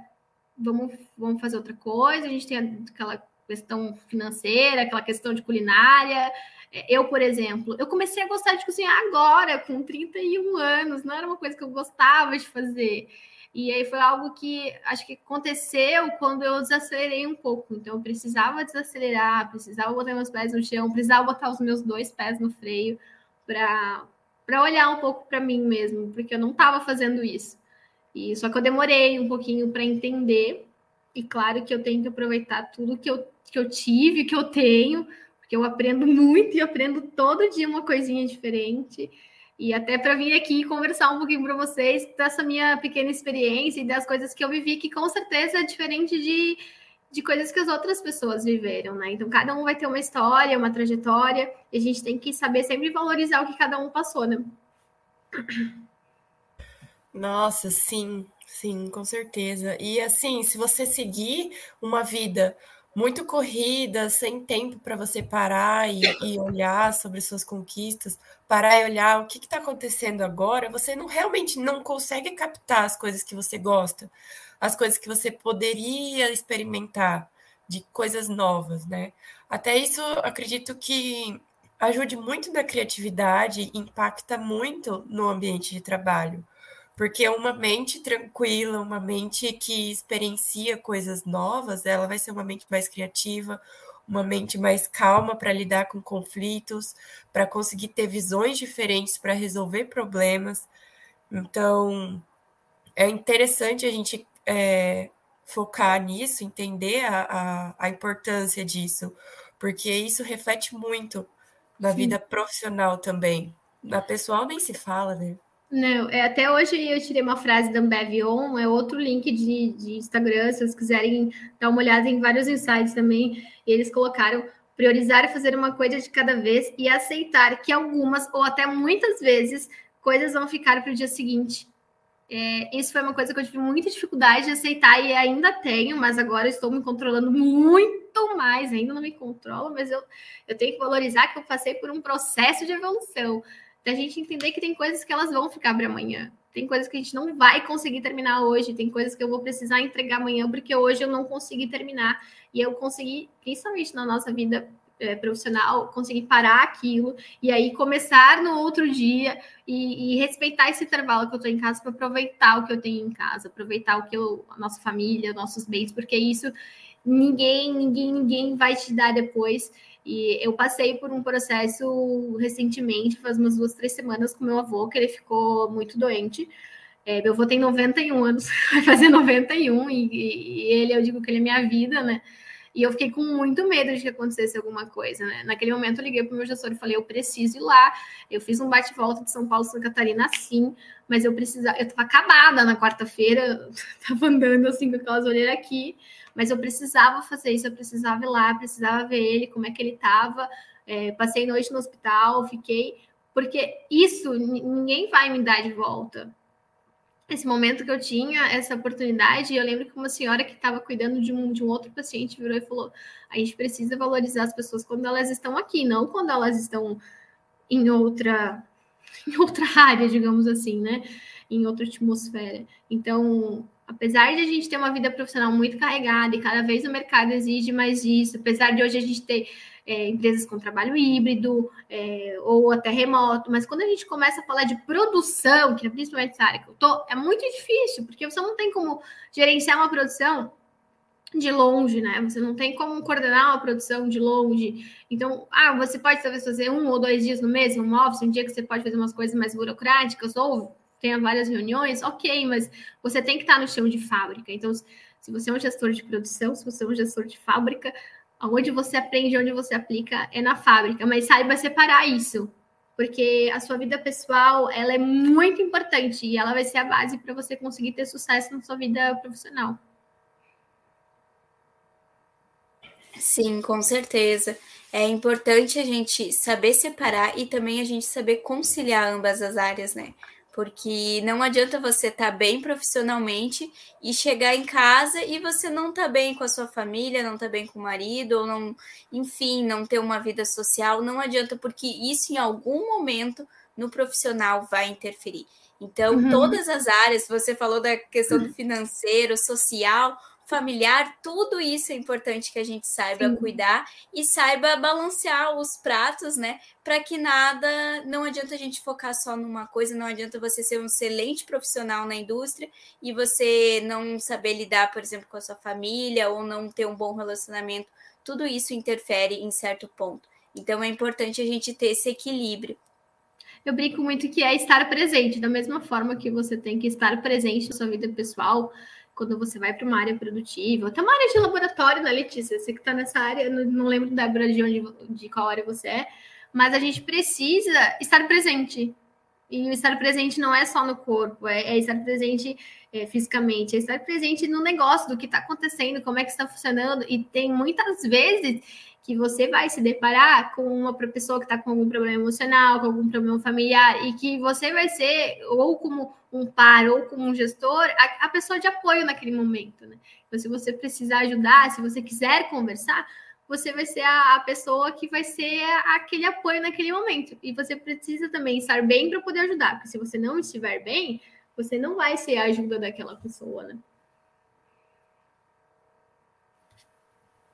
vamos, vamos fazer outra coisa. A gente tem aquela questão financeira, aquela questão de culinária. É, eu, por exemplo, eu comecei a gostar de cozinhar agora, com 31 anos, não era uma coisa que eu gostava de fazer. E aí foi algo que acho que aconteceu quando eu desacelerei um pouco. Então eu precisava desacelerar, precisava botar meus pés no chão, precisava botar os meus dois pés no freio para olhar um pouco para mim mesmo, porque eu não estava fazendo isso. E só que eu demorei um pouquinho para entender. E claro que eu tenho que aproveitar tudo que eu, que eu tive, que eu tenho, porque eu aprendo muito e aprendo todo dia uma coisinha diferente. E até para vir aqui conversar um pouquinho para vocês dessa minha pequena experiência e das coisas que eu vivi, que com certeza é diferente de, de coisas que as outras pessoas viveram, né? Então, cada um vai ter uma história, uma trajetória, e a gente tem que saber sempre valorizar o que cada um passou, né? Nossa, sim, sim, com certeza. E assim, se você seguir uma vida muito corrida, sem tempo para você parar e, e, olhar sobre suas conquistas, parar e olhar o que está acontecendo agora, você não realmente não consegue captar as coisas que você gosta, as coisas que você poderia experimentar de coisas novas, né? Até isso, acredito que ajude muito na criatividade, impacta muito no ambiente de trabalho Porque uma mente tranquila, uma mente que experiencia coisas novas, ela vai ser uma mente mais criativa, uma mente mais calma para lidar com conflitos, para conseguir ter visões diferentes para resolver problemas. Então, é interessante a gente é, focar nisso, entender a, a, a, importância disso, porque isso reflete muito na Sim. vida profissional também. Na pessoal nem se fala, né? Não, é, até hoje eu tirei uma frase da Ambev On, é outro link de, de Instagram, se vocês quiserem dar uma olhada em vários insights também, eles colocaram priorizar e fazer uma coisa de cada vez e aceitar que algumas, ou até muitas vezes, coisas vão ficar para o dia seguinte. É, isso foi uma coisa que eu tive muita dificuldade de aceitar e ainda tenho, mas agora estou me controlando muito mais. Ainda não me controlo, mas eu, eu tenho que valorizar que eu passei por um processo de evolução da gente entender que tem coisas que elas vão ficar para amanhã. Tem coisas que a gente não vai conseguir terminar hoje, tem coisas que eu vou precisar entregar amanhã porque hoje eu não consegui terminar. E eu consegui, principalmente na nossa vida é, profissional, conseguir parar aquilo e aí começar no outro dia e, e respeitar esse intervalo que eu estou em casa para aproveitar o que eu tenho em casa, aproveitar o que eu, a nossa família, nossos bens, porque isso ninguém, ninguém, ninguém vai te dar depois. E eu passei por um processo recentemente, faz umas duas, três semanas, com meu avô, que ele ficou muito doente. É, meu avô tem 91 anos, vai fazer 91, e, e, e ele, eu digo que ele é minha vida, né? E eu fiquei com muito medo de que acontecesse alguma coisa, né? Naquele momento eu liguei para o meu gestor e falei, eu preciso ir lá. Eu fiz um bate-volta de São Paulo Santa Catarina sim, mas eu precisava, eu estava acabada na quarta-feira, estava andando assim com aquelas olheiras aqui mas eu precisava fazer isso, eu precisava ir lá, precisava ver ele, como é que ele estava. É, passei noite no hospital, fiquei. Porque isso ninguém vai me dar de volta. Esse momento que eu tinha, essa oportunidade, eu lembro que uma senhora que estava cuidando de um, de um outro paciente virou e falou: a gente precisa valorizar as pessoas quando elas estão aqui, não quando elas estão em outra, em outra área, digamos assim, né? Em outra atmosfera. Então, apesar de a gente ter uma vida profissional muito carregada e cada vez o mercado exige mais disso, apesar de hoje a gente ter é, empresas com trabalho híbrido é, ou até remoto, mas quando a gente começa a falar de produção, que é principalmente essa área que eu tô, é muito difícil, porque você não tem como gerenciar uma produção de longe, né? Você não tem como coordenar uma produção de longe. Então, ah, você pode talvez fazer um ou dois dias no mês, um office, um dia que você pode fazer umas coisas mais burocráticas, ou tenha várias reuniões, ok, mas você tem que estar no chão de fábrica. Então, se você é um gestor de produção, se você é um gestor de fábrica, onde você aprende, onde você aplica é na fábrica, mas saiba separar isso, porque a sua vida pessoal ela é muito importante e ela vai ser a base para você conseguir ter sucesso na sua vida profissional. Sim, com certeza. É importante a gente saber separar e também a gente saber conciliar ambas as áreas, né? Porque não adianta você estar tá bem profissionalmente e chegar em casa e você não tá bem com a sua família, não tá bem com o marido, ou não, enfim, não ter uma vida social. Não adianta, porque isso em algum momento no profissional vai interferir. Então, uhum. todas as áreas, você falou da questão do financeiro, social, familiar, tudo isso é importante que a gente saiba Sim. cuidar e saiba balancear os pratos, né? Para que nada, não adianta a gente focar só numa coisa, não adianta você ser um excelente profissional na indústria e você não saber lidar, por exemplo, com a sua família ou não ter um bom relacionamento. Tudo isso interfere em certo ponto. Então é importante a gente ter esse equilíbrio. Eu brinco muito que é estar presente, da mesma forma que você tem que estar presente na sua vida pessoal, quando você vai para uma área produtiva, até uma área de laboratório, né, Letícia? Você que está nessa área, não, lembro, Débora, de, onde, de qual área você é, mas a gente precisa estar presente. E estar presente não é só no corpo, é, é estar presente é, fisicamente, é estar presente no negócio, do que está acontecendo, como é que está funcionando. E tem muitas vezes que você vai se deparar com uma pessoa que está com algum problema emocional, com algum problema familiar, e que você vai ser, ou como um par, ou como um gestor, a, a pessoa de apoio naquele momento, né? Então, se você precisar ajudar, se você quiser conversar, você vai ser a, a pessoa que vai ser aquele apoio naquele momento. E você precisa também estar bem para poder ajudar, porque se você não estiver bem, você não vai ser a ajuda daquela pessoa, né?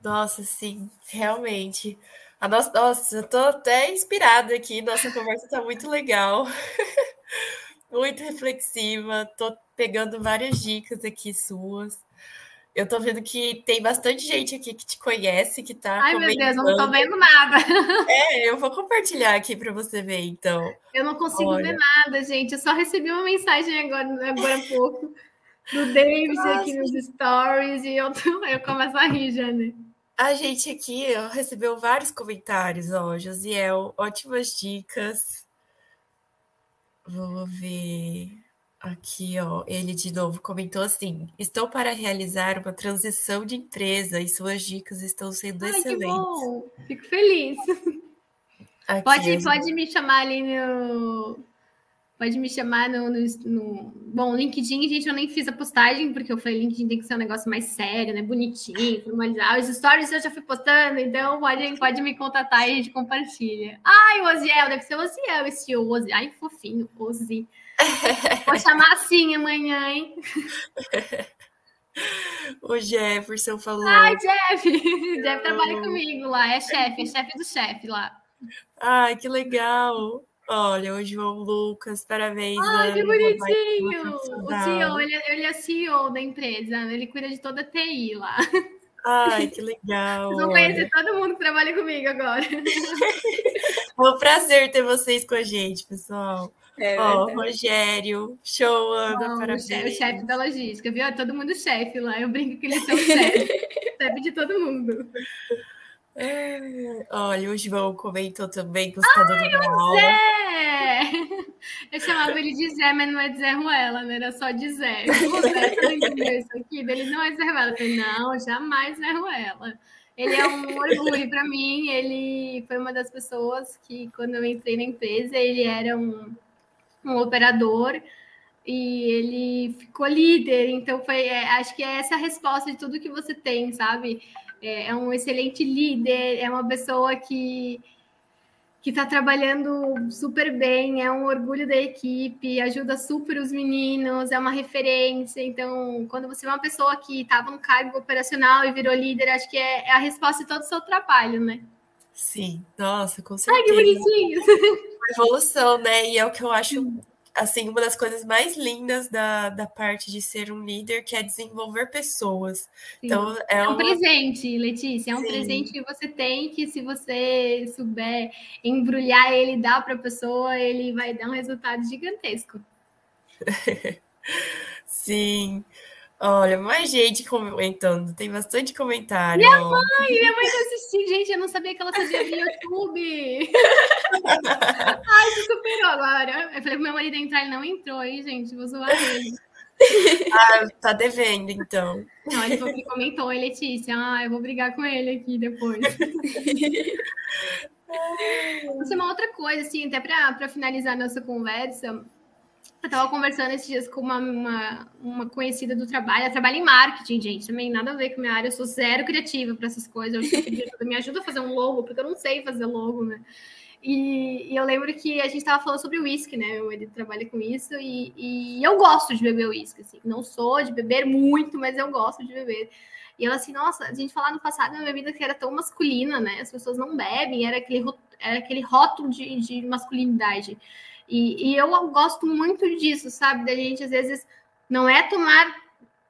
Nossa, sim, realmente. A nossa, nossa, eu tô até inspirada aqui, nossa conversa tá muito legal. muito reflexiva. Tô pegando várias dicas aqui suas. Eu tô vendo que tem bastante gente aqui que te conhece, que tá. Ai, meu Deus, não tô vendo nada. É, eu vou compartilhar aqui para você ver, então. Eu não consigo Olha. ver nada, gente. Eu só recebi uma mensagem agora, agora há pouco do David Nossa. aqui nos stories e eu, tô, eu começo a rir já, né? A gente aqui recebeu vários comentários, ó, Josiel, ótimas dicas. Vou ver aqui, ó. Ele de novo comentou assim: estou para realizar uma transição de empresa e suas dicas estão sendo Ai, excelentes. Que bom. Fico feliz. Aqui, pode, pode me chamar ali no Pode me chamar no, no, no, Bom, LinkedIn, gente, eu nem fiz a postagem, porque eu falei, LinkedIn tem que ser um negócio mais sério, né? Bonitinho, formalizar. Os stories eu já fui postando, então pode, pode me contatar e a gente compartilha. Ai, o Oziel, deve ser o Oziel, esse Ozi. Ai, fofinho, Ozi. Vou chamar assim amanhã, hein? O Jefferson falou. Ai, Jeff! Jeff trabalha comigo lá, é chefe, é chefe do chefe lá. Ai, que legal! Olha, o João Lucas, parabéns. Ai, que bonitinho! O CEO, ele, é, ele é CEO da empresa, ele cuida de toda a TI lá. Ai, que legal! Vocês vão conhecer todo mundo que trabalha comigo agora. Foi um prazer ter vocês com a gente, pessoal. É Ó, Rogério, show, Ana, Não, parabéns. O chefe da logística, viu? Todo mundo chefe lá. Eu brinco que ele é o chefe. chefe de todo mundo. É, olha, o João comentou também que está dando uma Zé! Eu chamava ele de Zé, mas não é de Zé Ruela, né? Era só de Zé. O Zé, isso aqui? Ele não é Zé Ruela. Eu falei, não, jamais Zé Ruela. Ele é um orgulho para mim. Ele foi uma das pessoas que, quando eu entrei na empresa, ele era um, um operador e ele ficou líder. Então, foi, é, acho que é essa a resposta de tudo que você tem, sabe? É, é um excelente líder, é uma pessoa que que está trabalhando super bem, é um orgulho da equipe, ajuda super os meninos, é uma referência. Então, quando você é uma pessoa que estava no cargo operacional e virou líder, acho que é, é, a resposta de todo o seu trabalho, né? Sim, nossa, com certeza. Ai, que bonitinho! evolução, né? E é o que eu acho assim, uma das coisas mais lindas da, da parte de ser um líder, que é desenvolver pessoas. Sim. Então, é, é um uma... presente, Letícia, é um Sim. presente que você tem que se você souber embrulhar ele, dar para a pessoa, ele vai dar um resultado gigantesco. Sim. Olha, mais gente comentando, tem bastante comentário. Minha mãe, minha mãe tá assistindo, gente, eu não sabia que ela fazia no YouTube. Ai, se superou agora. Eu falei pro meu marido entrar, ele não entrou aí, gente, vou zoar ele. Ah, tá devendo, então. Não, ele, ele comentou, Oi, Letícia, ah, eu vou brigar com ele aqui depois. Isso é uma outra coisa, assim, até para finalizar nossa conversa, eu estava conversando esses dias com uma, uma, uma, conhecida do trabalho. Ela trabalha em marketing, gente. Também nada a ver com a minha área. Eu sou zero criativa para essas coisas. Eu pedi me ajuda a fazer um logo, porque eu não sei fazer logo, né? E, e eu lembro que a gente estava falando sobre uísque, né? Ele trabalha com isso e, e eu gosto de beber uísque, assim. Não sou de beber muito, mas eu gosto de beber. E ela assim, nossa, a gente falar no passado uma bebida que era tão masculina, né? As pessoas não bebem, era aquele, era aquele rótulo de, de masculinidade. E, e eu gosto muito disso, sabe? Da gente, às vezes, não é tomar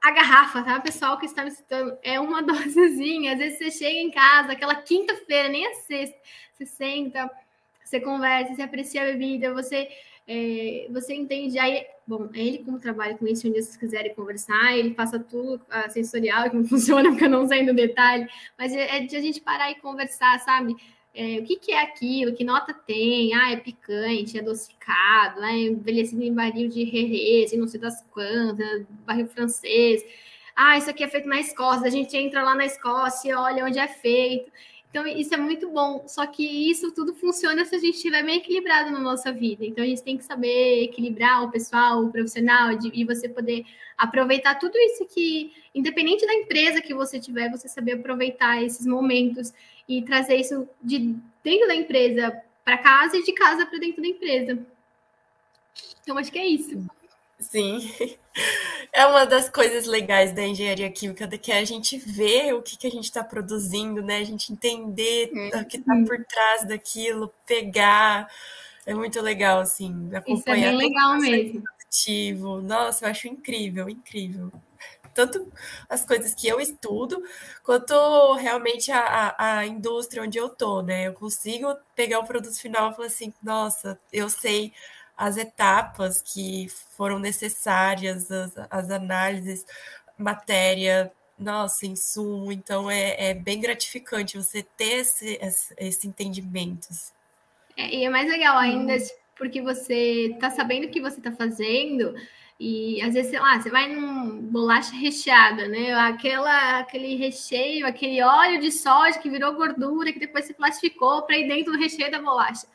a garrafa, tá? Pessoal que está me citando, é uma dosezinha. Às vezes você chega em casa, aquela quinta-feira, nem a sexta, você senta, você conversa, você aprecia a bebida, você, é, você entende. Aí, bom, ele como trabalha com isso, um dia vocês quiserem conversar, ele passa tudo a sensorial, que não funciona, porque eu não sei no detalhe, mas é, é de a gente parar e conversar, sabe? É, o que, que, é aquilo, que nota tem, ah, é picante, é adocicado, é envelhecido em barril de rerês, não sei das quantas, barril francês. Ah, isso aqui é feito na Escócia, a gente entra lá na Escócia, olha onde é feito. Então, isso é muito bom. Só que isso tudo funciona se a gente estiver bem equilibrado na nossa vida. Então, a gente tem que saber equilibrar o pessoal, o profissional, de, e você poder aproveitar tudo isso que, independente da empresa que você tiver, você saber aproveitar esses momentos e trazer isso de dentro da empresa para casa e de casa para dentro da empresa. Então, acho que é isso. Sim, é uma das coisas legais da engenharia química, que é a gente ver o que, que a gente está produzindo, né? A gente entender o que está por trás daquilo, pegar. É muito legal, assim, acompanhar. Isso é bem legal mesmo. Nossa, eu acho incrível, incrível. Tanto as coisas que eu estudo, quanto realmente a, a, a indústria onde eu tô, né? Eu consigo pegar o produto final e falar assim, nossa, eu sei as etapas que foram necessárias, as, as análises, matéria, nossa, insumo. Então é, é bem gratificante você ter esse, esse, entendimento. É, e é mais legal ainda hum. porque você está sabendo o que você está fazendo. E às vezes, sei lá, você vai num bolacha recheada, né? Aquela, aquele recheio, aquele óleo de soja que virou gordura, que depois se plastificou para ir dentro do recheio da bolacha.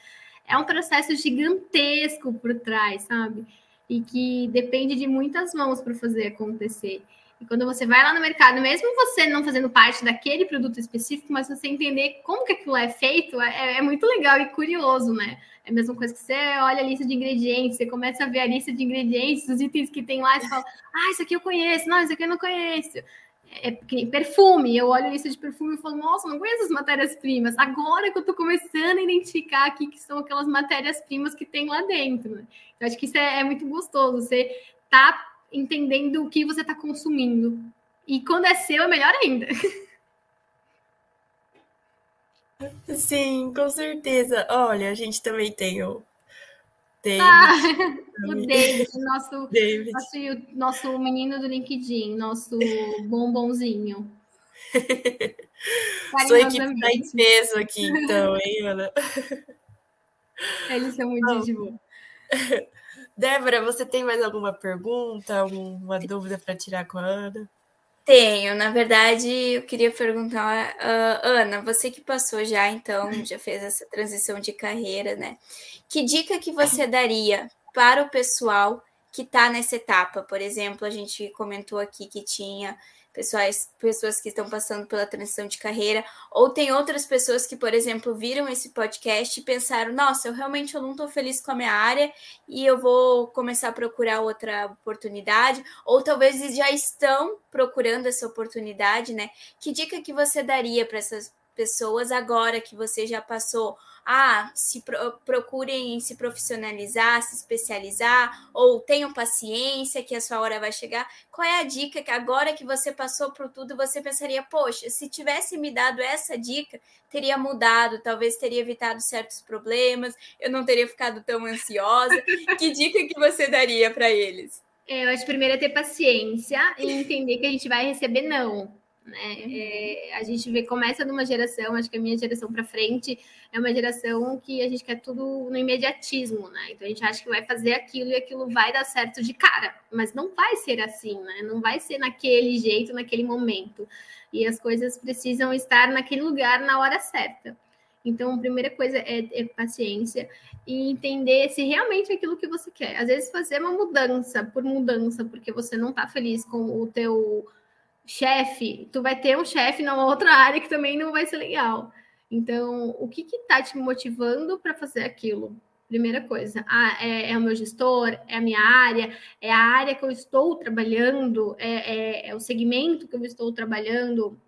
É um processo gigantesco por trás, sabe? E que depende de muitas mãos para fazer acontecer. E quando você vai lá no mercado, mesmo você não fazendo parte daquele produto específico, mas você entender como que aquilo é feito, é, é muito legal e curioso, né? É a mesma coisa que você olha a lista de ingredientes, você começa a ver a lista de ingredientes, os itens que tem lá, e fala, ah, isso aqui eu conheço, não, isso aqui eu não conheço. É perfume, eu olho a lista de perfume e falo, nossa, não conheço as matérias-primas. Agora que eu tô começando a identificar aqui que são aquelas matérias-primas que tem lá dentro. Eu acho que isso é, é muito gostoso, você tá entendendo o que você está consumindo. E quando é seu, é melhor ainda. Sim, com certeza. Olha, a gente também tem o David. Ah, o David, nosso, David. Nosso, nosso menino do LinkedIn, nosso bombonzinho. Sua equipe está em peso aqui, então, hein, Ana? Eles são muito de boa. Débora, você tem mais alguma pergunta, alguma dúvida para tirar com a Ana? Tenho, na verdade, eu queria perguntar, uh, Ana, você que passou já, então, já fez essa transição de carreira, né? Que dica que você daria para o pessoal que está nessa etapa? Por exemplo, a gente comentou aqui que tinha pessoas, pessoas que estão passando pela transição de carreira, ou tem outras pessoas que, por exemplo, viram esse podcast e pensaram: nossa, eu realmente eu não estou feliz com a minha área e eu vou começar a procurar outra oportunidade, ou talvez já estão procurando essa oportunidade, né? Que dica que você daria para essas pessoas agora que você já passou ah, se pro, procurem se profissionalizar, se especializar, ou tenham paciência que a sua hora vai chegar. Qual é a dica que agora que você passou por tudo, você pensaria, poxa, se tivesse me dado essa dica, teria mudado, talvez teria evitado certos problemas, eu não teria ficado tão ansiosa. que dica que você daria para eles? É, eu acho que primeiro é ter paciência e entender que a gente vai receber não. Né? Uhum. É, a gente vê, começa numa geração, acho que a minha geração para frente é uma geração que a gente quer tudo no imediatismo, né? Então a gente acha que vai fazer aquilo e aquilo vai dar certo de cara, mas não vai ser assim, né? Não vai ser naquele jeito, naquele momento. E as coisas precisam estar naquele lugar na hora certa. Então, a primeira coisa é, é paciência e entender se realmente é aquilo que você quer. Às vezes, fazer uma mudança por mudança, porque você não está feliz com o teu chefe, tu vai ter um chefe numa outra área que também não vai ser legal. Então, o que está te motivando para fazer aquilo? Primeira coisa, ah, é, é, o meu gestor, é a minha área, é a área que eu estou trabalhando, é, é, é o segmento que eu estou trabalhando,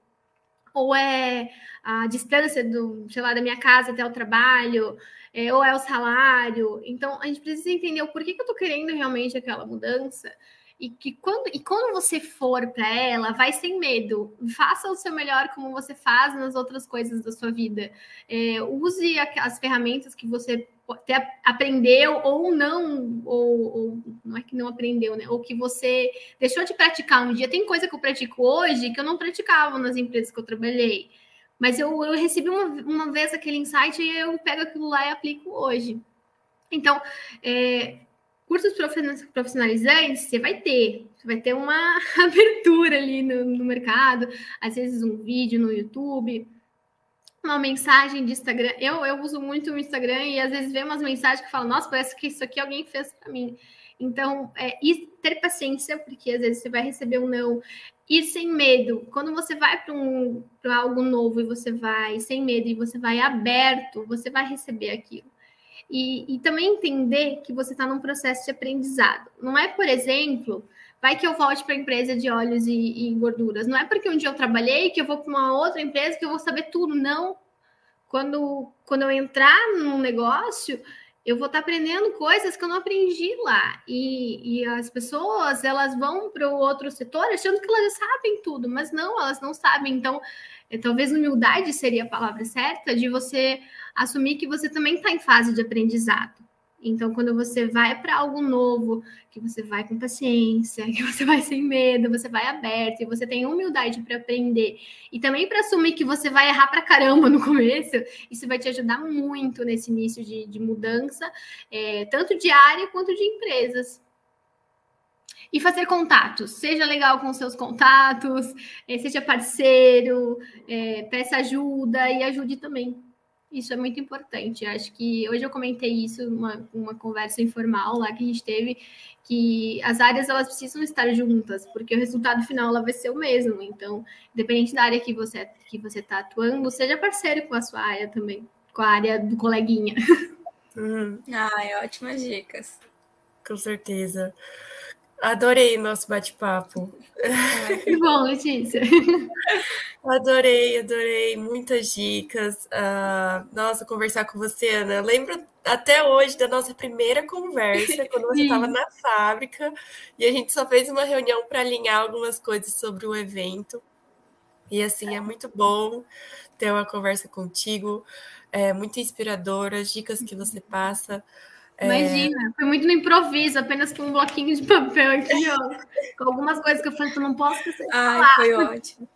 ou é a distância do, sei lá, da minha casa até o trabalho, é, ou é o salário. Então, a gente precisa entender o porquê que eu estou querendo realmente aquela mudança e que quando, e quando você for para ela, vai sem medo. Faça o seu melhor como você faz nas outras coisas da sua vida. É, use as ferramentas que você até aprendeu ou não, ou, ou, não é que não aprendeu, né? Ou que você deixou de praticar um dia. Tem coisa que eu pratico hoje que eu não praticava nas empresas que eu trabalhei. Mas eu, eu recebi uma, uma vez aquele insight e eu pego aquilo lá e aplico hoje. Então, é, cursos profissionalizantes, você vai ter. Você vai ter uma abertura ali no, no mercado, às vezes um vídeo no YouTube, uma mensagem de Instagram. Eu, eu uso muito o Instagram e às vezes vê umas mensagens que falam, nossa, parece que isso aqui alguém fez para mim. Então, é, e ter paciência, porque às vezes você vai receber um não. Ir sem medo. Quando você vai para um, algo novo e você vai sem medo e você vai aberto, você vai receber aquilo. E, e também entender que você está num processo de aprendizado. Não é, por exemplo, vai que eu volte para a empresa de óleos e, e, gorduras. Não é porque um dia eu trabalhei que eu vou para uma outra empresa que eu vou saber tudo. Não. Quando, quando eu entrar num negócio, eu vou estar tá aprendendo coisas que eu não aprendi lá. E, e as pessoas, elas vão para o outro setor achando que elas já sabem tudo, mas não, elas não sabem. Então, talvez humildade seria a palavra certa de você assumir que você também está em fase de aprendizado. Então, quando você vai para algo novo, que você vai com paciência, que você vai sem medo, você vai aberto e você tem humildade para aprender e também para assumir que você vai errar para caramba no começo, isso vai te ajudar muito nesse início de, de mudança, é, tanto de área quanto de empresas. E fazer contatos, seja legal com seus contatos, é, seja parceiro, é, peça ajuda e ajude também isso é muito importante. Acho que hoje eu comentei isso numa uma conversa informal lá que a gente teve, que as áreas elas precisam estar juntas, porque o resultado final ela vai ser o mesmo. Então, independente da área que você que você está atuando, seja parceiro com a sua área também, com a área do coleguinha. Hum. Ai, ótimas dicas. Com certeza. Adorei nosso bate-papo. Que bom, Letícia. Adorei, adorei. Muitas dicas. Uh, nossa, conversar com você, Ana. Lembro até hoje da nossa primeira conversa, quando você estava na fábrica, e a gente só fez uma reunião para alinhar algumas coisas sobre o evento. E assim, é muito bom ter uma conversa contigo, é muito inspiradora, as dicas que você passa. Imagina, é... foi muito no improviso, apenas com um bloquinho de papel aqui, ó. com algumas coisas que eu falei que eu não posso esquecer. Ai, falar. foi ótimo.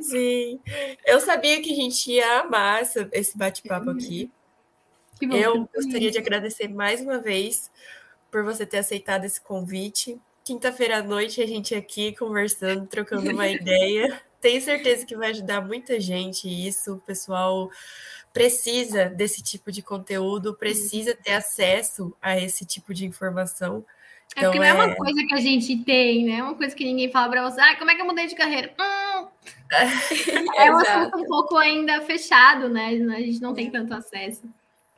Sim. Eu sabia que a gente ia amar esse bate-papo aqui. Bom, eu gostaria de agradecer mais uma vez por você ter aceitado esse convite. Quinta-feira à noite a gente aqui conversando, trocando uma ideia. Tenho certeza que vai ajudar muita gente isso, o pessoal precisa desse tipo de conteúdo, precisa ter acesso a esse tipo de informação. É porque não é... é uma coisa que a gente tem, né? É uma coisa que ninguém fala para você, ah, como é que eu mudei de carreira? Hum. é um assunto um pouco ainda fechado, né? A gente não tem tanto acesso.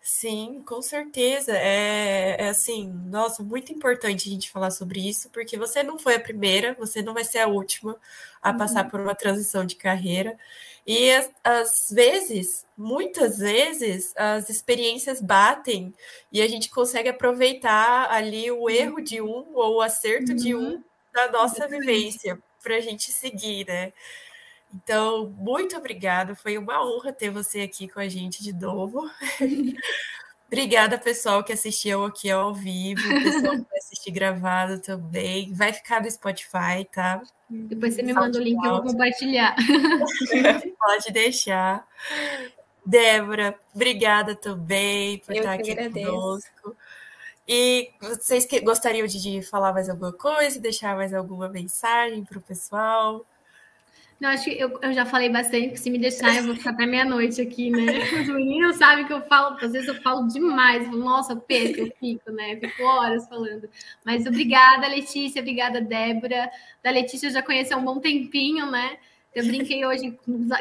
Sim, com certeza. É, é, assim, nossa, muito importante a gente falar sobre isso, porque você não foi a primeira, você não vai ser a última a uhum. passar por uma transição de carreira. E às vezes, muitas vezes, as experiências batem e a gente consegue aproveitar ali o uhum. erro de um ou o acerto uhum. de um uhum. da nossa vivência para a gente seguir, né? Então, muito obrigada. Foi uma honra ter você aqui com a gente de novo. Obrigada, pessoal que assistiu aqui ao vivo, pessoal que vai assistir gravado também. Vai ficar no Spotify, tá? Depois você me manda o link e eu vou compartilhar. Pode deixar. Débora, obrigada também por eu estar aqui agradeço. conosco. E vocês que gostariam de falar mais alguma coisa, deixar mais alguma mensagem para o pessoal? Não, acho que eu, eu já falei bastante, porque se me deixar, eu vou ficar até meia-noite aqui, né? Os meninos sabem que eu falo, às vezes eu falo demais, eu falo, nossa, perco, eu fico, né? Fico horas falando. Mas obrigada, Letícia, obrigada, Débora. Da Letícia eu já conheci há um bom tempinho, né? Eu brinquei hoje,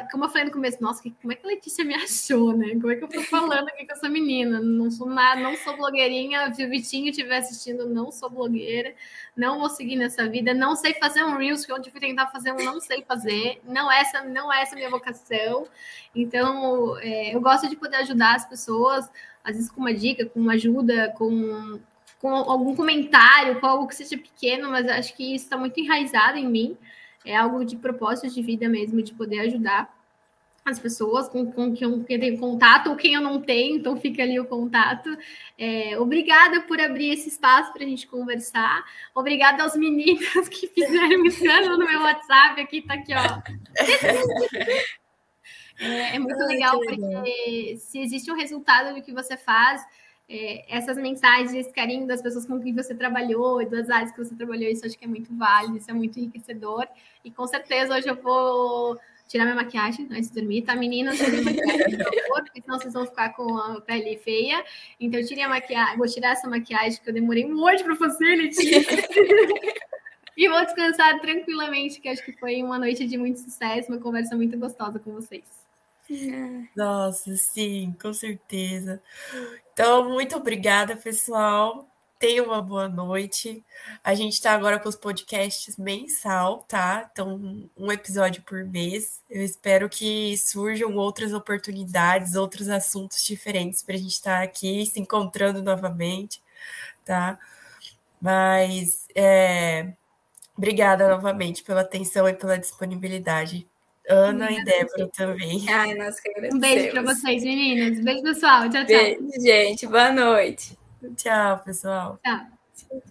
como eu falei no começo, nossa, como é que a Letícia me achou, né? Como é que eu tô falando aqui com essa menina? Não sou nada, não sou blogueirinha. Se o Vitinho estiver assistindo, não sou blogueira, não vou seguir nessa vida, não sei fazer um Reels, que onde fui tentar fazer um, não sei fazer. Não é essa, não é essa minha vocação. Então, é, eu gosto de poder ajudar as pessoas, às vezes com uma dica, com uma ajuda, com, com algum comentário, com algo que seja pequeno, mas acho que isso está muito enraizado em mim é algo de propósito de vida mesmo, de poder ajudar as pessoas com, com quem eu tenho contato ou quem eu não tenho, então fica ali o contato. É, obrigada por abrir esse espaço para a gente conversar. Obrigada aos meninos que fizeram escândalo no meu WhatsApp. Aqui tá aqui, ó. É, é muito Ai, legal, porque se existe um resultado do que você faz, é, essas mensagens, esse carinho das pessoas com quem você trabalhou e das áreas que você trabalhou, isso acho que é muito válido, isso é muito enriquecedor. E com certeza hoje eu vou tirar minha maquiagem antes de dormir, tá, meninas? Tirem maquiagem, por favor, porque senão vocês vão ficar com a pele feia. Então, eu tirei a maquiagem, vou tirar essa maquiagem que eu demorei um monte para fazer, e vou descansar tranquilamente, que acho que foi uma noite de muito sucesso, uma conversa muito gostosa com vocês. Nossa, sim, com certeza. Então, muito obrigada, pessoal. Tenha uma boa noite. A gente está agora com os podcasts mensal, tá? Então, um episódio por mês. Eu espero que surjam outras oportunidades, outros assuntos diferentes para a gente estar tá aqui se encontrando novamente, tá? Mas é, obrigada novamente pela atenção e pela disponibilidade. Ana e Débora também. Ai, nós que Um beijo para vocês, meninas. Beijo, pessoal. Tchau, tchau. Beijo, gente. Boa noite. Tchau, pessoal. Tchau.